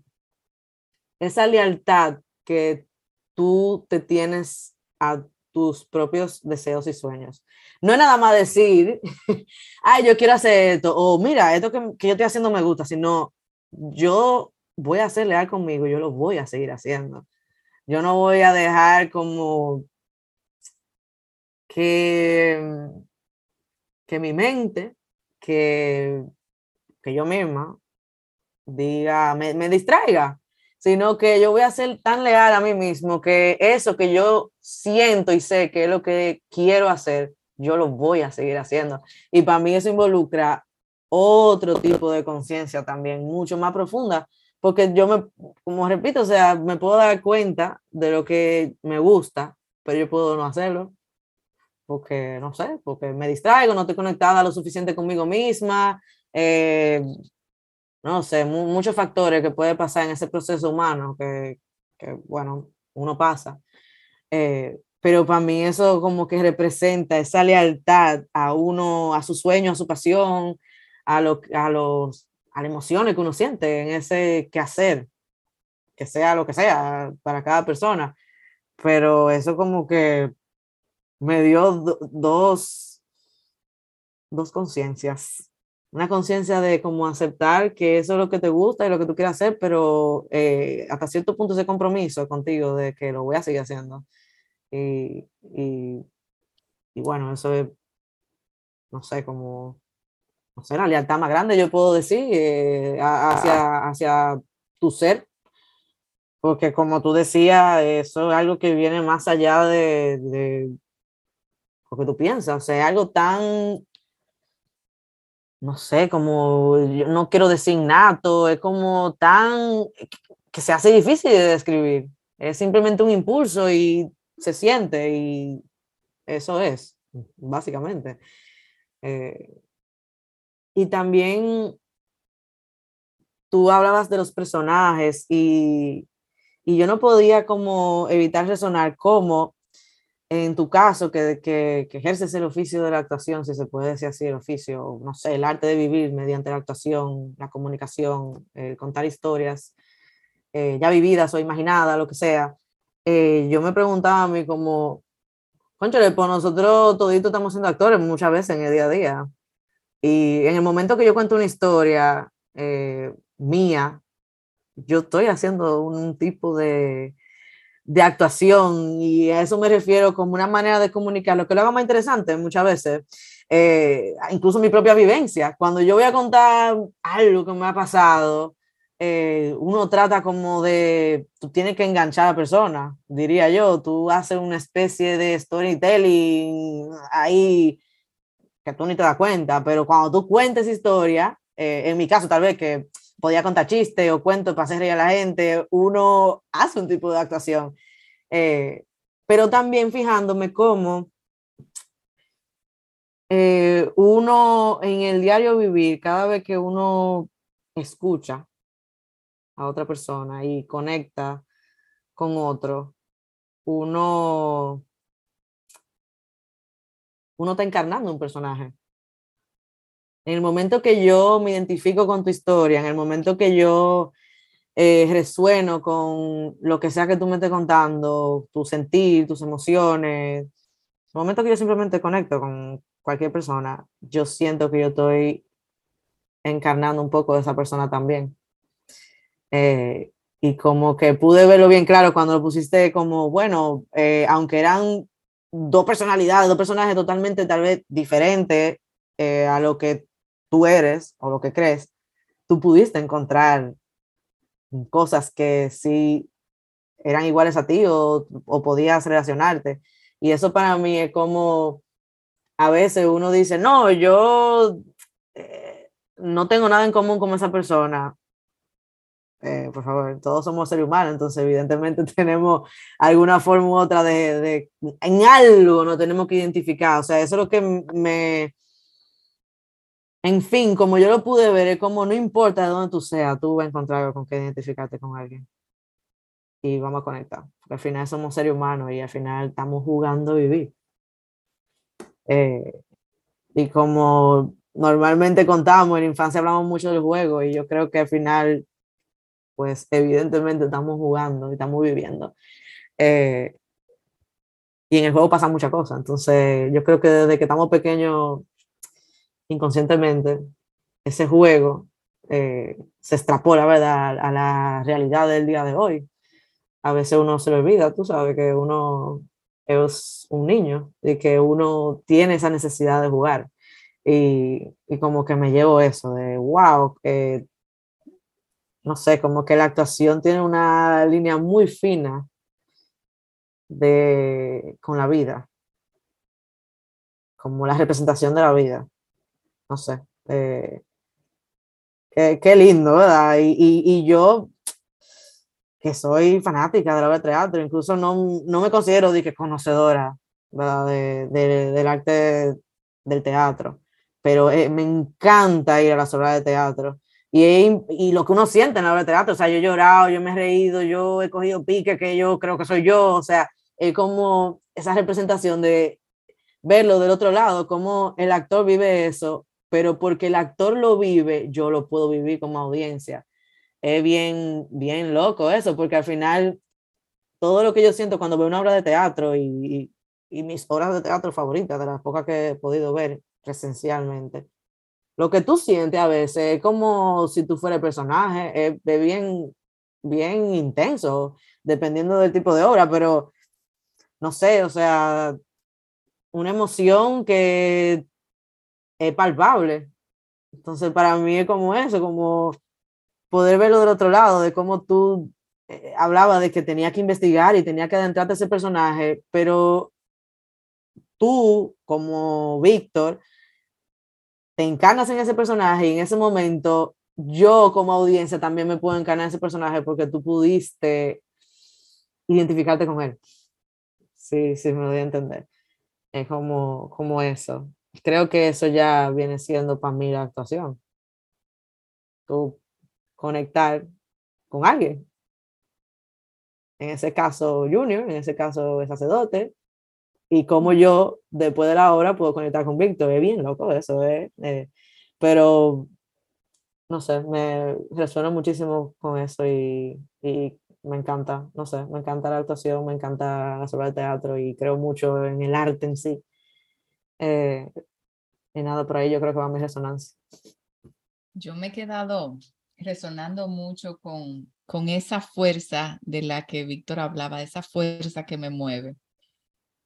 esa lealtad que tú te tienes a tus propios deseos y sueños. No es nada más decir, ay, yo quiero hacer esto, o mira, esto que, que yo estoy haciendo me gusta, sino yo voy a ser leal conmigo, yo lo voy a seguir haciendo. Yo no voy a dejar como que, que mi mente, que, que yo misma, diga, me, me distraiga sino que yo voy a ser tan leal a mí mismo que eso que yo siento y sé que es lo que quiero hacer, yo lo voy a seguir haciendo. Y para mí eso involucra otro tipo de conciencia también, mucho más profunda, porque yo me, como repito, o sea, me puedo dar cuenta de lo que me gusta, pero yo puedo no hacerlo, porque no sé, porque me distraigo, no estoy conectada lo suficiente conmigo misma, eh, no sé, muchos factores que puede pasar en ese proceso humano que, que bueno, uno pasa. Eh, pero para mí eso como que representa esa lealtad a uno, a su sueño, a su pasión, a, lo, a, los, a las emociones que uno siente en ese quehacer, que sea lo que sea para cada persona. Pero eso como que me dio dos, dos conciencias una conciencia de cómo aceptar que eso es lo que te gusta y lo que tú quieres hacer, pero eh, hasta cierto punto ese compromiso contigo de que lo voy a seguir haciendo. Y, y, y bueno, eso es, no sé, como, no sé, la lealtad más grande, yo puedo decir, eh, hacia, hacia tu ser, porque como tú decías, eso es algo que viene más allá de, de lo que tú piensas, o sea, algo tan no sé, como, yo no quiero decir nato, es como tan, que se hace difícil de describir. Es simplemente un impulso y se siente y eso es, básicamente. Eh, y también tú hablabas de los personajes y, y yo no podía como evitar resonar como en tu caso, que, que, que, ejerces el oficio de la actuación, si se puede decir así, el oficio, no sé, el arte de vivir mediante la actuación, la comunicación, contar historias eh, ya vividas o imaginadas, lo que sea, eh, yo me preguntaba a mí como, conchale, pues nosotros toditos estamos siendo actores muchas veces en el día a día. Y en el momento que yo cuento una historia eh, mía, yo estoy haciendo un tipo de, de actuación y a eso me refiero como una manera de comunicar, lo que lo haga más interesante muchas veces, eh, incluso mi propia vivencia. Cuando yo voy a contar algo que me ha pasado, eh, uno trata como de, tú tienes que enganchar a la persona, diría yo, tú haces una especie de storytelling ahí que tú ni te das cuenta, pero cuando tú cuentes historia, eh, en mi caso tal vez que podía contar chistes o cuentos para hacer reír a la gente, uno hace un tipo de actuación. Eh, pero también fijándome cómo eh, uno en el diario vivir, cada vez que uno escucha a otra persona y conecta con otro, uno, uno está encarnando un personaje. En el momento que yo me identifico con tu historia, en el momento que yo eh, resueno con lo que sea que tú me estés contando, tu sentir, tus emociones, en el momento que yo simplemente conecto con cualquier persona, yo siento que yo estoy encarnando un poco de esa persona también. Eh, y como que pude verlo bien claro cuando lo pusiste como, bueno, eh, aunque eran dos personalidades, dos personajes totalmente tal vez diferentes a lo que tú eres o lo que crees, tú pudiste encontrar cosas que sí eran iguales a ti o, o podías relacionarte. Y eso para mí es como, a veces uno dice, no, yo eh, no tengo nada en común con esa persona. Eh, por favor, todos somos seres humanos, entonces evidentemente tenemos alguna forma u otra de, de, en algo no tenemos que identificar. O sea, eso es lo que me, en fin, como yo lo pude ver, es como no importa de dónde tú seas, tú vas a encontrar con que identificarte con alguien. Y vamos a conectar. Porque al final somos seres humanos y al final estamos jugando a vivir. Eh, y como normalmente contamos, en infancia hablamos mucho del juego y yo creo que al final, pues evidentemente estamos jugando y estamos viviendo. Eh, y en el juego pasa muchas cosas. Entonces, yo creo que desde que estamos pequeños, inconscientemente, ese juego eh, se extrapola, ¿verdad?, a la realidad del día de hoy. A veces uno se olvida, tú sabes, que uno es un niño y que uno tiene esa necesidad de jugar. Y, y como que me llevo eso de, wow, que, no sé, como que la actuación tiene una línea muy fina de, con la vida, como la representación de la vida. No sé. Eh, qué, lindo, ¿verdad? Y, y, yo, que soy fanática de la obra de teatro, incluso no, no me considero de que conocedora De, del arte del teatro, pero eh, me encanta ir a las obras de teatro. Y, y, lo que uno siente en la obra de teatro, o sea, yo he llorado, yo me he reído, yo he cogido pique que yo creo que soy yo, o sea, es como esa representación de verlo del otro lado, como el actor vive eso, pero porque el actor lo vive, yo lo puedo vivir como audiencia. Es bien, bien loco eso, porque al final todo lo que yo siento cuando veo una obra de teatro y, y, mis obras de teatro favoritas, de las pocas que he podido ver presencialmente, lo que tú sientes a veces es como si tú fueras personaje, es, es bien, bien intenso, dependiendo del tipo de obra, pero no sé, o sea, una emoción que es palpable. Entonces, para mí es como eso, como poder verlo del otro lado, de cómo tú eh, hablabas de que tenía que investigar y tenía que adentrarte a ese personaje, pero tú, como Víctor, te encarnas en ese personaje y en ese momento yo como audiencia también me puedo encarnar en ese personaje porque tú pudiste identificarte con él. Sí, sí, me doy a entender. Es como, como eso. Creo que eso ya viene siendo para mí la actuación. Tú conectar con alguien. En ese caso, Junior, en ese caso, el sacerdote. Y como yo, después de la obra, puedo conectar con Víctor. Es bien loco eso, ¿eh? eh pero, no sé, me resuena muchísimo con eso y, y me encanta, no sé, me encanta la actuación, me encanta la obras de teatro y creo mucho en el arte en sí. Eh, y nada, por ahí yo creo que va mi resonancia. Yo me he quedado resonando mucho con, con esa fuerza de la que Víctor hablaba, esa fuerza que me mueve.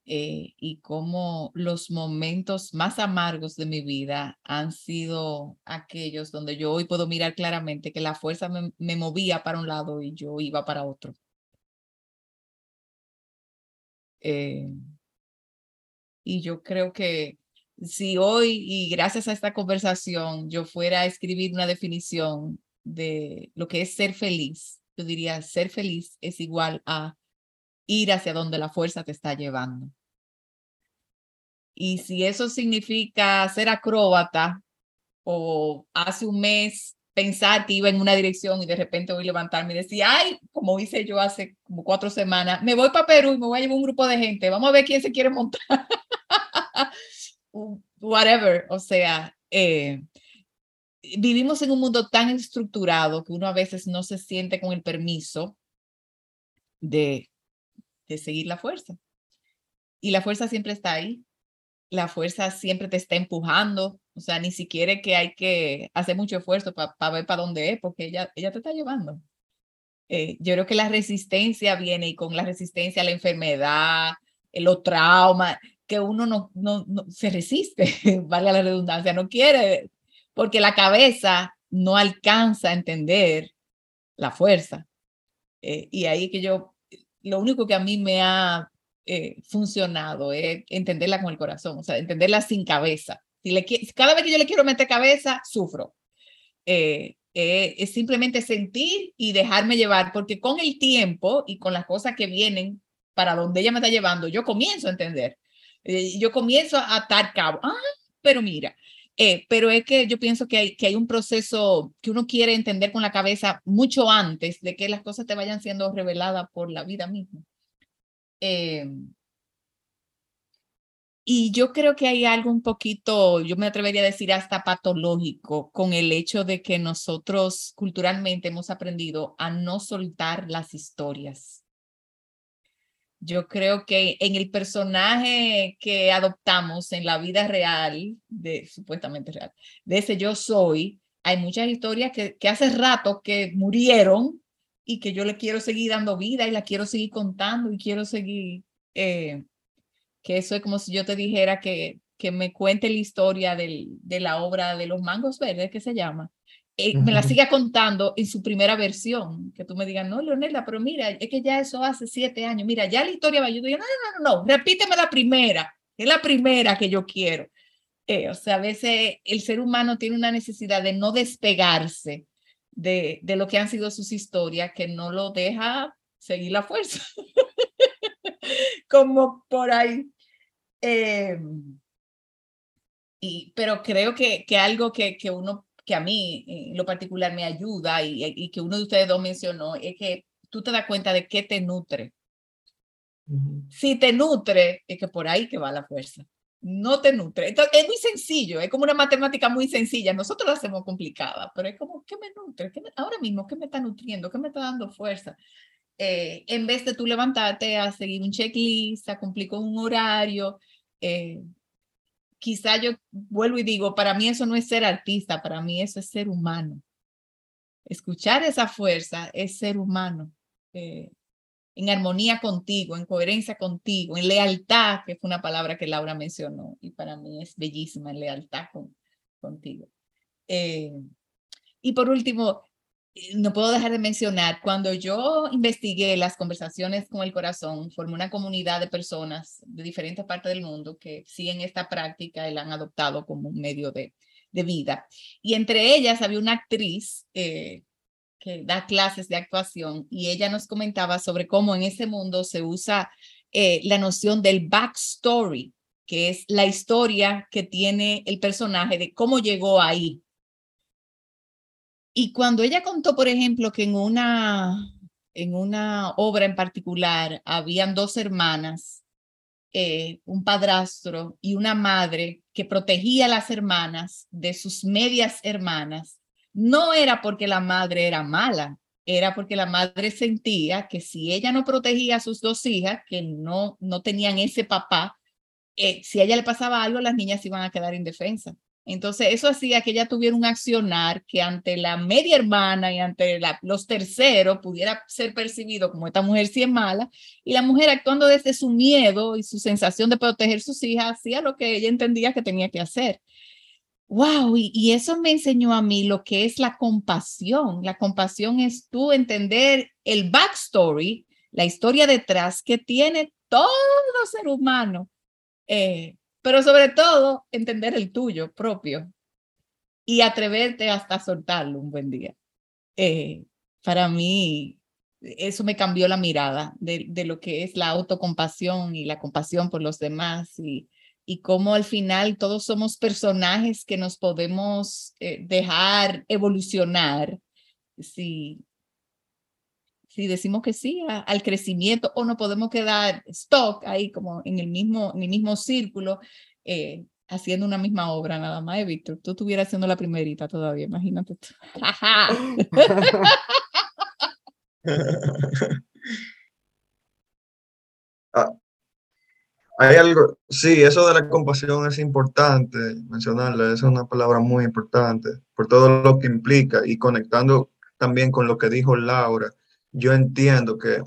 Eh, y cómo los momentos más amargos de mi vida han sido aquellos donde yo hoy puedo mirar claramente que la fuerza me, me movía para un lado y yo iba para otro. Eh, y yo creo que si hoy, y gracias a esta conversación, yo fuera a escribir una definición de lo que es ser feliz, yo diría, ser feliz es igual a ir hacia donde la fuerza te está llevando. Y si eso significa ser acróbata o hace un mes pensar que iba en una dirección y de repente voy a levantarme y decir, ay, como hice yo hace como cuatro semanas, me voy para Perú y me voy a llevar un grupo de gente, vamos a ver quién se quiere montar. Whatever, o sea, eh, vivimos en un mundo tan estructurado que uno a veces no se siente con el permiso de, de seguir la fuerza. Y la fuerza siempre está ahí. La fuerza siempre te está empujando. O sea, ni siquiera que hay que hacer mucho esfuerzo para ver para dónde es, porque ella, ella te está llevando. Eh, yo creo que la resistencia viene y con la resistencia a la enfermedad, los traumas, que uno no, no, no se resiste, vale la redundancia, no quiere porque la cabeza no alcanza a entender la fuerza. Eh, y ahí que yo, lo único que a mí me ha eh, funcionado es entenderla con el corazón, o sea, entenderla sin cabeza. Si le, cada vez que yo le quiero meter cabeza, sufro. Eh, es simplemente sentir y dejarme llevar, porque con el tiempo y con las cosas que vienen para donde ella me está llevando, yo comienzo a entender. Yo comienzo a atar cabo. Ah, pero mira, Eh, pero es que yo pienso que hay, que hay un proceso que uno quiere entender con la cabeza mucho antes de que las cosas te vayan siendo reveladas por la vida misma. Eh, y yo creo que hay algo un poquito, yo me atrevería a decir hasta patológico con el hecho de que nosotros culturalmente hemos aprendido a no soltar las historias. Yo creo que en el personaje que adoptamos en la vida real, de supuestamente real, de ese yo soy, hay muchas historias que, hace rato que murieron y que yo le quiero seguir dando vida y la quiero seguir contando y quiero seguir eh, que eso es como si yo te dijera que, que me cuente la historia del, de la obra de los mangos verdes, que se llama, y me la siga contando en su primera versión, que tú me digas, no, Leonela, pero mira, es que ya eso hace siete años, mira, ya la historia va, yo digo, no, no, no, no, repíteme la primera, es la primera que yo quiero. Eh, o sea, a veces el ser humano tiene una necesidad de no despegarse de, de lo que han sido sus historias, que no lo deja seguir la fuerza. Como por ahí. Eh, y, pero creo que, que algo que, que uno, que a mí en lo particular me ayuda y, y, que uno de ustedes dos mencionó, es que tú te das cuenta de qué te nutre. Si te nutre, es que por ahí que va la fuerza. No te nutre. Entonces, es muy sencillo, es como una matemática muy sencilla. Nosotros la hacemos complicada, pero es como, ¿qué me nutre? ¿Qué ahora mismo, ¿qué me está nutriendo? ¿Qué me está dando fuerza? Eh, en vez de tú levantarte a seguir un checklist, a cumplir con un horario, eh, quizá yo vuelvo y digo, para mí eso no es ser artista, para mí eso es ser humano. Escuchar esa fuerza es ser humano, eh, en armonía contigo, en coherencia contigo, en lealtad, que fue una palabra que Laura mencionó y para mí es bellísima, en lealtad con, contigo. y por último, no puedo dejar de mencionar, cuando yo investigué las conversaciones con el corazón, formé una comunidad de personas de diferentes partes del mundo que siguen esta práctica y la han adoptado como un medio de, de vida. Y entre ellas había una actriz eh, que da clases de actuación y ella nos comentaba sobre cómo en ese mundo se usa eh, la noción del backstory, que es la historia que tiene el personaje de cómo llegó ahí, y cuando ella contó, por ejemplo, que en una, en una obra en particular habían dos hermanas, eh, un padrastro y una madre que protegía a las hermanas de sus medias hermanas, no era porque la madre era mala, era porque la madre sentía que si ella no protegía a sus dos hijas, que no, no tenían ese papá, eh, si a ella le pasaba algo, las niñas iban a quedar indefensas. Entonces, eso hacía que ella tuviera un accionar que ante la media hermana y ante los terceros pudiera ser percibido como esta mujer sí es mala, y la mujer actuando desde su miedo y su sensación de proteger sus hijas, hacía lo que ella entendía que tenía que hacer. Wow, y, eso me enseñó a mí lo que es la compasión. La compasión es tú entender el backstory, la historia detrás que tiene todo ser humano. Eh, pero sobre todo entender el tuyo propio y atreverte hasta soltarlo un buen día. Eh, para mí, eso me cambió la mirada de, de, lo que es la autocompasión y la compasión por los demás y, y cómo al final todos somos personajes que nos podemos eh, dejar evolucionar si, si decimos que sí al crecimiento o no podemos quedar stock ahí como en el mismo, mismo círculo, eh, haciendo una misma obra nada más, eh, Víctor. Tú estuvieras haciendo la primerita todavía, imagínate. ah, hay algo, sí, eso de la compasión es importante mencionarla, es una palabra muy importante por todo lo que implica y conectando también con lo que dijo Laura yo entiendo que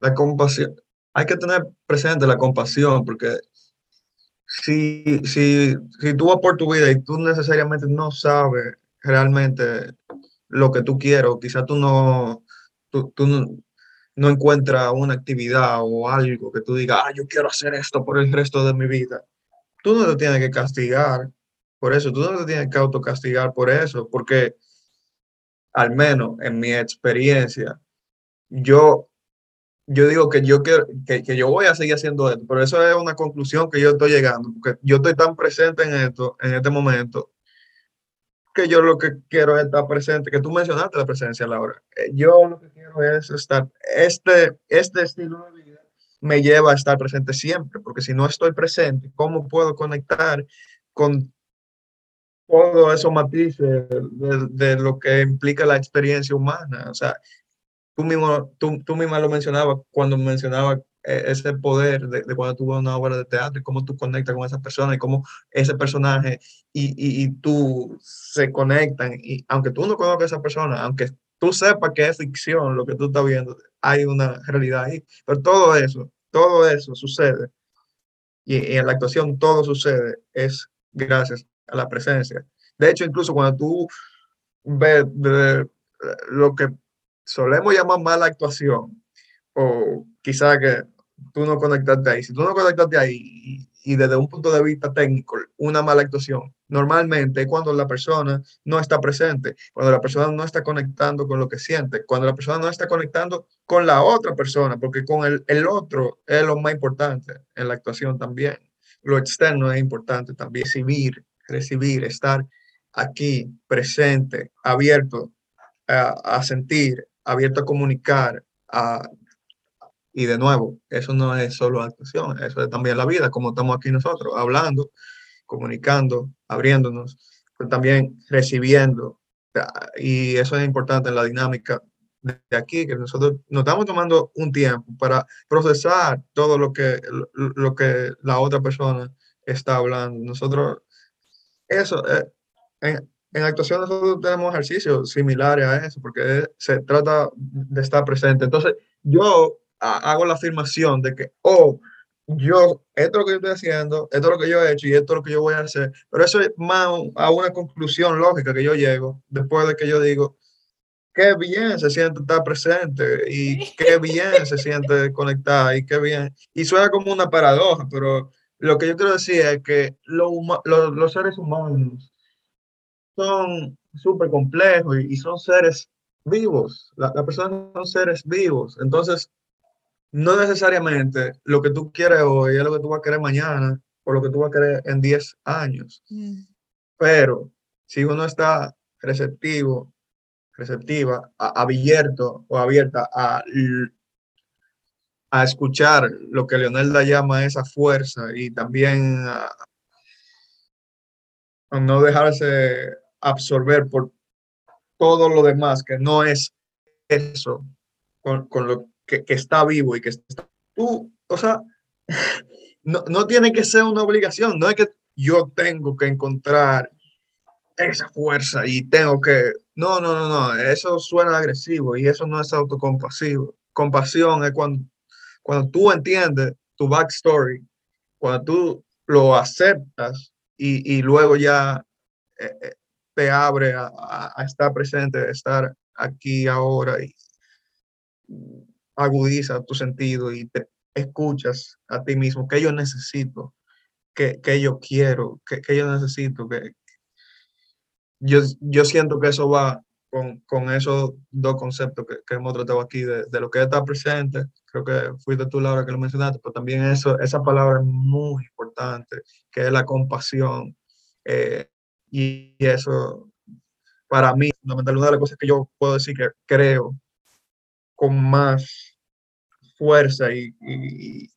la compasión, hay que tener presente la compasión, porque si, si, si tú vas por tu vida y tú necesariamente no sabes realmente lo que tú quieres, o quizás tú no, tú, no, no encuentras una actividad o algo que tú digas, ah, yo quiero hacer esto por el resto de mi vida, tú no te tienes que castigar por eso, tú no te tienes que autocastigar por eso, porque al menos en mi experiencia, yo yo digo que yo, quiero, que, que, yo voy a seguir haciendo esto, pero eso es una conclusión que yo estoy llegando, porque yo estoy tan presente en esto, en este momento, que yo lo que quiero es estar presente, que tú mencionaste la presencia, Laura. Eh, yo lo que quiero es estar, este, este estilo de vida me lleva a estar presente siempre, porque si no estoy presente, ¿cómo puedo conectar con todo esos matices de, de, lo que implica la experiencia humana? O sea, tú mismo, tú, tú misma lo mencionabas cuando mencionaba eh, ese poder de, de, cuando tú ves una obra de teatro y cómo tú conectas con esa persona y cómo ese personaje y, y, y, tú se conectan y aunque tú no conozcas a esa persona, aunque tú sepas que es ficción lo que tú estás viendo, hay una realidad ahí, pero todo eso, todo eso sucede y, y en la actuación todo sucede es gracias a la presencia. De hecho, incluso cuando tú ves lo que solemos llamar mala actuación, o quizá que tú no conectaste ahí. Si tú no conectaste ahí y, desde un punto de vista técnico, una mala actuación, normalmente es cuando la persona no está presente, cuando la persona no está conectando con lo que siente, cuando la persona no está conectando con la otra persona, porque con el, el otro es lo más importante en la actuación también. Lo externo es importante también, recibir, recibir, estar aquí, presente, abierto a, sentir, abierto a comunicar, y de nuevo, eso no es solo actuación, eso es también la vida, como estamos aquí nosotros, hablando, comunicando, abriéndonos, pero también recibiendo. Y eso es importante en la dinámica de aquí, que nosotros nos estamos tomando un tiempo para procesar todo lo que, lo que la otra persona está hablando. Nosotros, eso, eh, en, en actuación nosotros tenemos ejercicios similares a eso, porque se trata de estar presente. Entonces, yo hago la afirmación de que, oh, yo, esto es lo que yo estoy haciendo, esto es lo que yo he hecho y esto es lo que yo voy a hacer, pero eso es más a una conclusión lógica que yo llego después de que yo digo, qué bien se siente estar presente y qué bien se siente conectar y qué bien. Y suena como una paradoja, pero lo que yo quiero decir es que lo, lo, los seres humanos son súper complejos y, y, son seres vivos. Las la personas son seres vivos. Entonces, no necesariamente lo que tú quieres hoy es lo que tú vas a querer mañana o lo que tú vas a querer en 10 años. Mm. Pero si uno está receptivo, receptiva, a, abierto o abierta a, a escuchar lo que Leonelda llama esa fuerza y también a, no dejarse absorber por todo lo demás que no es eso con, con lo que, que, está vivo y que está tú, o sea, no, no tiene que ser una obligación, no es que yo tengo que encontrar esa fuerza y tengo que, no, no, no, no, eso suena agresivo y eso no es autocompasivo. Compasión es cuando, cuando tú entiendes tu backstory, cuando tú lo aceptas y, y luego ya eh, eh te abre a, a, estar presente, a estar aquí ahora y agudiza tu sentido y te escuchas a ti mismo, que yo necesito, que, que yo quiero, que, que, yo necesito, que yo, yo siento que eso va con, con esos dos conceptos que, que hemos tratado aquí, de, de, lo que está presente, creo que fuiste tú, Laura, que lo mencionaste, pero también eso, esa palabra es muy importante, que es la compasión. Eh, y eso, para mí, fundamental, una de las cosas que yo puedo decir que creo con más fuerza y, y,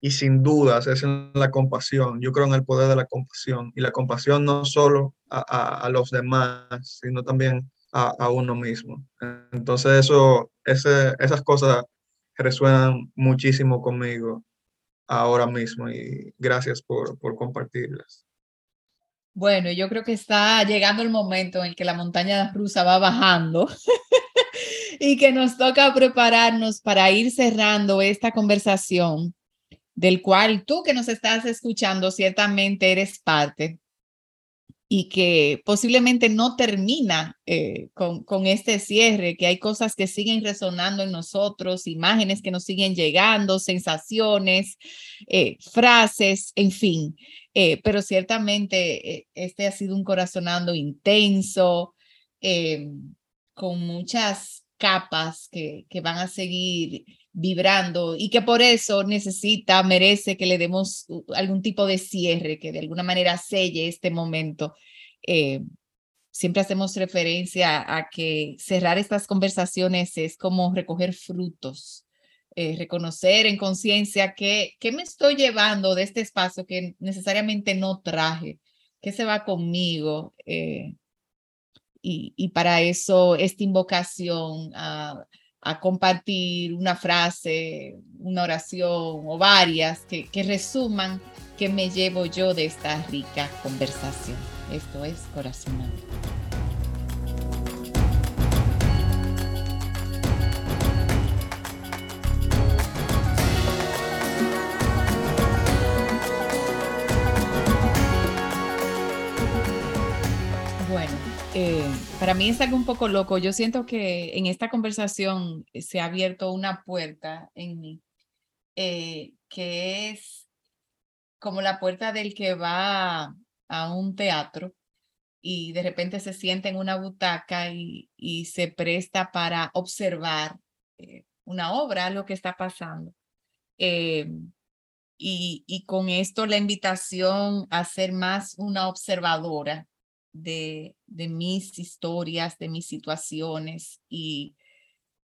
y, sin dudas es la compasión. Yo creo en el poder de la compasión y la compasión no solo a, a, los demás, sino también a, a, uno mismo. Entonces eso, ese, esas cosas resuenan muchísimo conmigo ahora mismo y gracias por, por compartirlas. Bueno, yo creo que está llegando el momento en que la montaña rusa va bajando y que nos toca prepararnos para ir cerrando esta conversación del cual tú que nos estás escuchando ciertamente eres parte y que posiblemente no termina eh, con, con, este cierre, que hay cosas que siguen resonando en nosotros, imágenes que nos siguen llegando, sensaciones, eh, frases, en fin. Eh, pero ciertamente este ha sido un corazonando intenso, con muchas capas que, que van a seguir vibrando y que por eso necesita, merece que le demos algún tipo de cierre, que de alguna manera selle este momento. Eh, siempre hacemos referencia a que cerrar estas conversaciones es como recoger frutos, eh, reconocer en conciencia que, qué me estoy llevando de este espacio que necesariamente no traje, qué se va conmigo. Eh, y, y, para eso esta invocación a, a, compartir una frase, una oración o varias que, que resuman qué me llevo yo de esta rica conversación. Esto es Corazón Bueno, eh, para mí es algo un poco loco. Yo siento que en esta conversación se ha abierto una puerta en mí, eh, que es como la puerta del que va a un teatro y de repente se sienta en una butaca y, se presta para observar eh, una obra, lo que está pasando. Eh, y, y, con esto la invitación a ser más una observadora de, de mis historias, de mis situaciones y,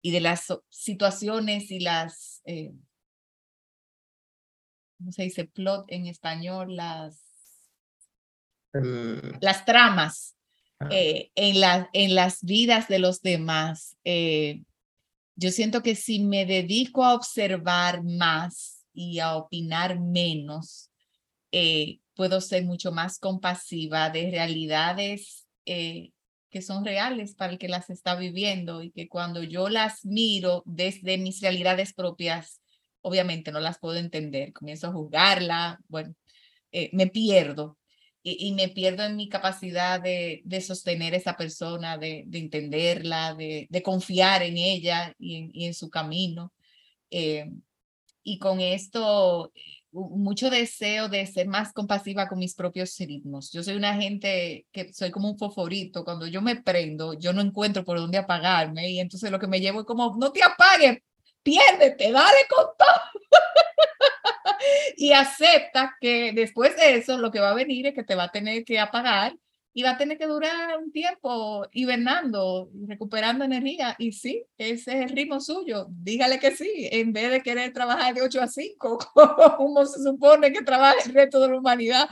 y de las situaciones y las, eh, ¿cómo se dice? Plot en español, las El- las tramas Ah. eh, en, la, en las vidas de los demás. Eh, yo siento que si me dedico a observar más y a opinar menos, eh, puedo ser mucho más compasiva de realidades eh, que son reales para el que las está viviendo y que cuando yo las miro desde mis realidades propias, obviamente no las puedo entender, comienzo a juzgarla, bueno, eh, me pierdo y, y me pierdo en mi capacidad de, de sostener a esa persona, de, de entenderla, de, de confiar en ella y en, y en su camino. Eh, y con esto, mucho deseo de ser más compasiva con mis propios ritmos. Yo soy una gente que soy como un foforito. Cuando yo me prendo, yo no encuentro por dónde apagarme y entonces lo que me llevo es como, no te apagues, piérdete, dale con todo. y acepta que después de eso lo que va a venir es que te va a tener que apagar y va a tener que durar un tiempo hibernando, recuperando energía. Y sí, ese es el ritmo suyo. Dígale que sí, en vez de querer trabajar de 8 a 5, como se supone que trabaja el resto de la humanidad.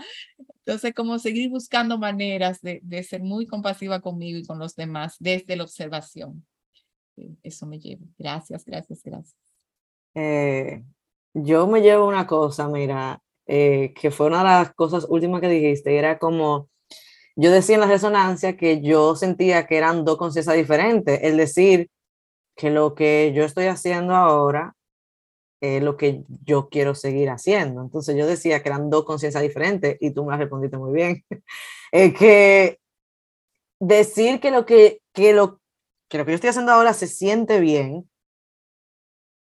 Entonces, como seguir buscando maneras de, de ser muy compasiva conmigo y con los demás desde la observación. Eh, Eso me lleva. Gracias, gracias, gracias. Eh, yo me llevo una cosa, mira, eh, que fue una de las cosas últimas que dijiste, era como, yo decía en la resonancia que yo sentía que eran dos conciencias diferentes, el decir que lo que yo estoy haciendo ahora es lo que yo quiero seguir haciendo. Entonces yo decía que eran dos conciencias diferentes y tú me la respondiste muy bien. Es que decir que lo que, que lo, que lo que yo estoy haciendo ahora se siente bien,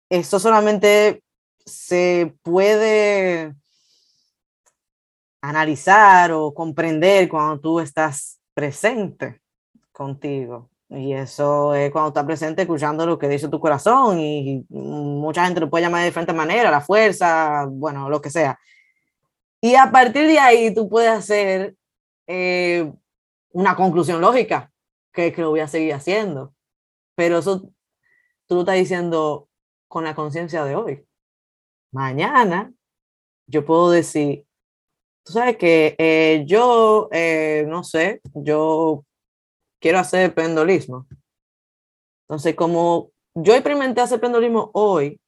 eso solamente se puede analizar o comprender cuando tú estás presente contigo. Y eso es cuando estás presente escuchando lo que dice tu corazón y mucha gente lo puede llamar de diferente manera, la fuerza, bueno, lo que sea. Y a partir de ahí tú puedes hacer eh, una conclusión lógica, que, que lo voy a seguir haciendo. Pero eso tú lo estás diciendo con la conciencia de hoy. Mañana yo puedo decir, tú sabes que eh, yo, eh, no sé, yo quiero hacer pendolismo. Entonces, como yo experimenté hacer pendolismo hoy,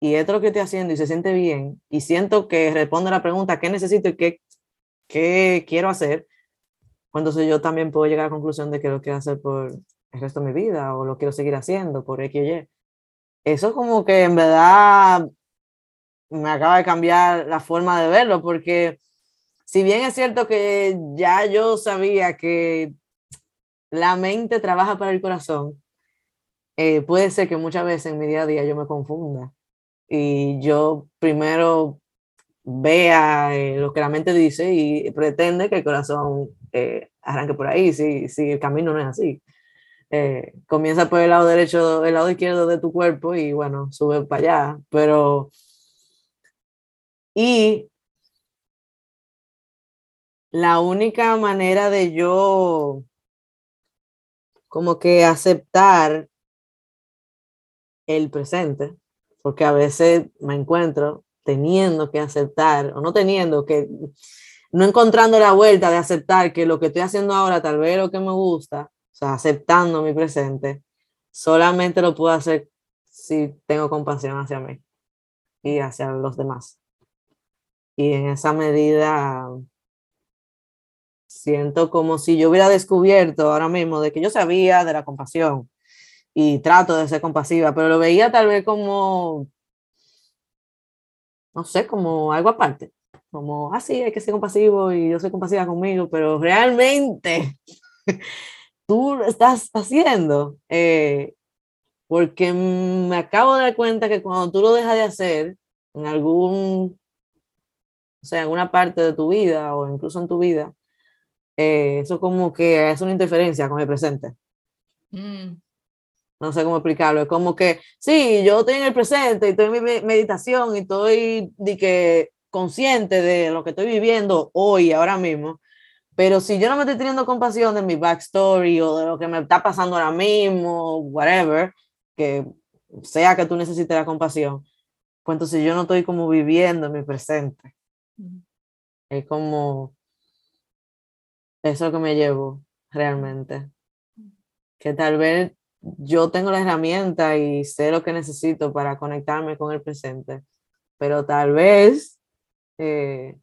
y esto es lo que estoy haciendo y se siente bien, y siento que responde a la pregunta, ¿qué necesito y qué, qué quiero hacer? Pues entonces yo también puedo llegar a la conclusión de que lo quiero hacer por el resto de mi vida, o lo quiero seguir haciendo por X o Y. Eso como que en verdad me acaba de cambiar la forma de verlo, porque si bien es cierto que ya yo sabía que la mente trabaja para el corazón, eh, puede ser que muchas veces en mi día a día yo me confunda y yo primero vea eh, lo que la mente dice y pretende que el corazón eh, arranque por ahí, si, si el camino no es así. Eh, comienza por el lado derecho, el lado izquierdo de tu cuerpo y bueno, sube para allá, pero... Y la única manera de yo como que aceptar el presente, porque a veces me encuentro teniendo que aceptar o no teniendo que no encontrando la vuelta de aceptar que lo que estoy haciendo ahora tal vez lo que me gusta, o sea, aceptando mi presente, solamente lo puedo hacer si tengo compasión hacia mí y hacia los demás. Y en esa medida siento como si yo hubiera descubierto ahora mismo de que yo sabía de la compasión y trato de ser compasiva, pero lo veía tal vez como, no sé, como algo aparte como, ah, sí, hay que ser compasivo y yo soy compasiva conmigo, pero realmente tú lo estás haciendo. Eh, porque me acabo de dar cuenta que cuando tú lo dejas de hacer en algún, o sea, en alguna parte de tu vida o incluso en tu vida, eh, eso como que es una interferencia con el presente. Mm. No sé cómo explicarlo. Es como que, sí, yo estoy en el presente y estoy en mi meditación y estoy de que consciente de lo que estoy viviendo hoy, ahora mismo, pero si yo no me estoy teniendo compasión de mi backstory o de lo que me está pasando ahora mismo, whatever, que sea que tú necesites la compasión, pues entonces yo no estoy como viviendo mi presente. Es como eso que me llevo realmente. Que tal vez yo tengo la herramienta y sé lo que necesito para conectarme con el presente, pero tal vez eh,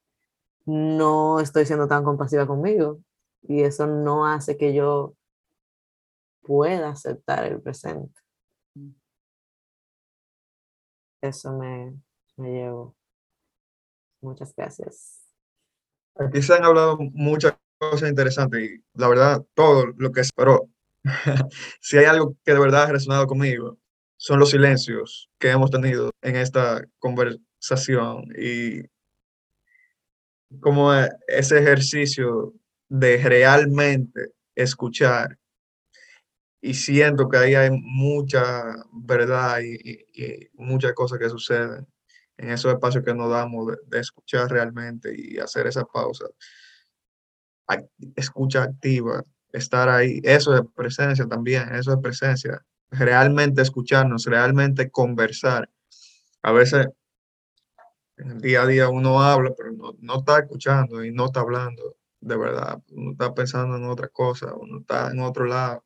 no estoy siendo tan compasiva conmigo y eso no hace que yo pueda aceptar el presente. Eso me, me llevo. Muchas gracias. Aquí se han hablado muchas cosas interesantes y la verdad, todo lo que es, pero si hay algo que de verdad ha resonado conmigo, son los silencios que hemos tenido en esta conversación y como ese ejercicio de realmente escuchar. Y siento que ahí hay mucha verdad y, muchas cosas que suceden en esos espacios que nos damos de, escuchar realmente y hacer esa pausa. Escucha activa, estar ahí, eso es presencia también, eso es presencia. Realmente escucharnos, realmente conversar. A veces en el día a día uno habla, pero no, no, está escuchando y no está hablando de verdad. Uno está pensando en otra cosa, uno está en otro lado.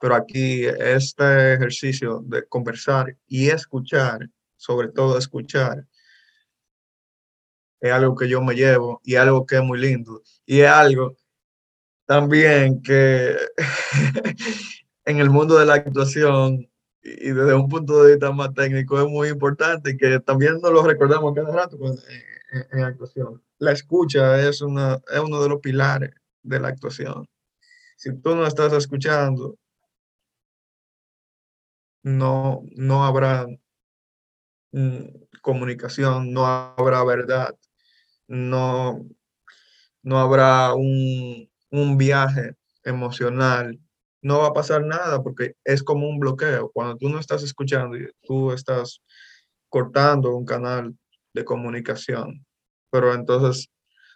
Pero aquí este ejercicio de conversar y escuchar, sobre todo escuchar, es algo que yo me llevo y algo que es muy lindo. Y es algo también que en el mundo de la actuación y desde un punto de vista más técnico es muy importante que también nos lo recordamos cada rato en, actuación. La escucha es, una, es uno de los pilares de la actuación. Si tú no estás escuchando, no, no habrá comunicación, no habrá verdad, no, no habrá un, un viaje emocional no va a pasar nada porque es como un bloqueo. Cuando tú no estás escuchando y tú estás cortando un canal de comunicación. Pero entonces,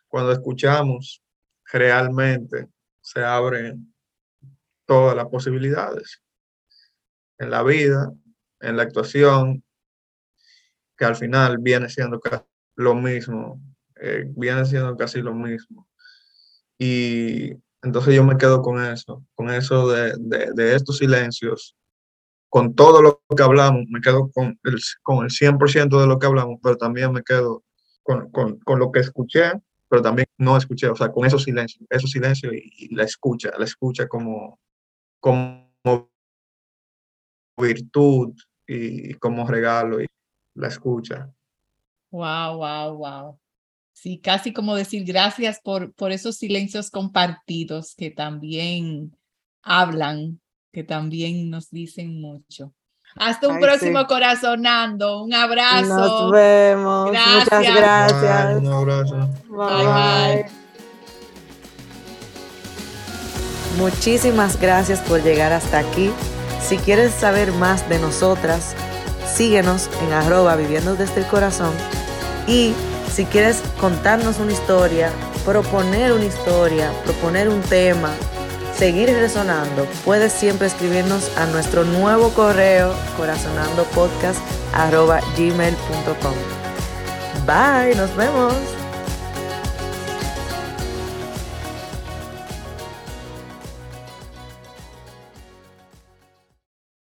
cuando escuchamos, realmente se abren todas las posibilidades en la vida, en la actuación, que al final viene siendo lo mismo, eh, viene siendo casi lo mismo. Y entonces yo me quedo con eso, con eso de, de, estos silencios, con todo lo que hablamos, me quedo con el, con el 100% de lo que hablamos, pero también me quedo con, con, con, lo que escuché, pero también no escuché, o sea, con esos silencios, esos silencios y, la escucha, la escucha como, como virtud y como regalo y la escucha. Wow, wow, wow. Sí, casi como decir gracias por, por esos silencios compartidos que también hablan, que también nos dicen mucho. Hasta un próximo corazonando. Un abrazo. Nos vemos. Muchas gracias. un abrazo. bye. bye. muchísimas gracias por llegar hasta aquí. Si quieres saber más de nosotras, síguenos en arroba viviendo desde el corazón. Y si quieres contarnos una historia, proponer una historia, proponer un tema, seguir resonando, puedes siempre escribirnos a nuestro nuevo correo corazonandopodcast.gmail.com. Bye, nos vemos.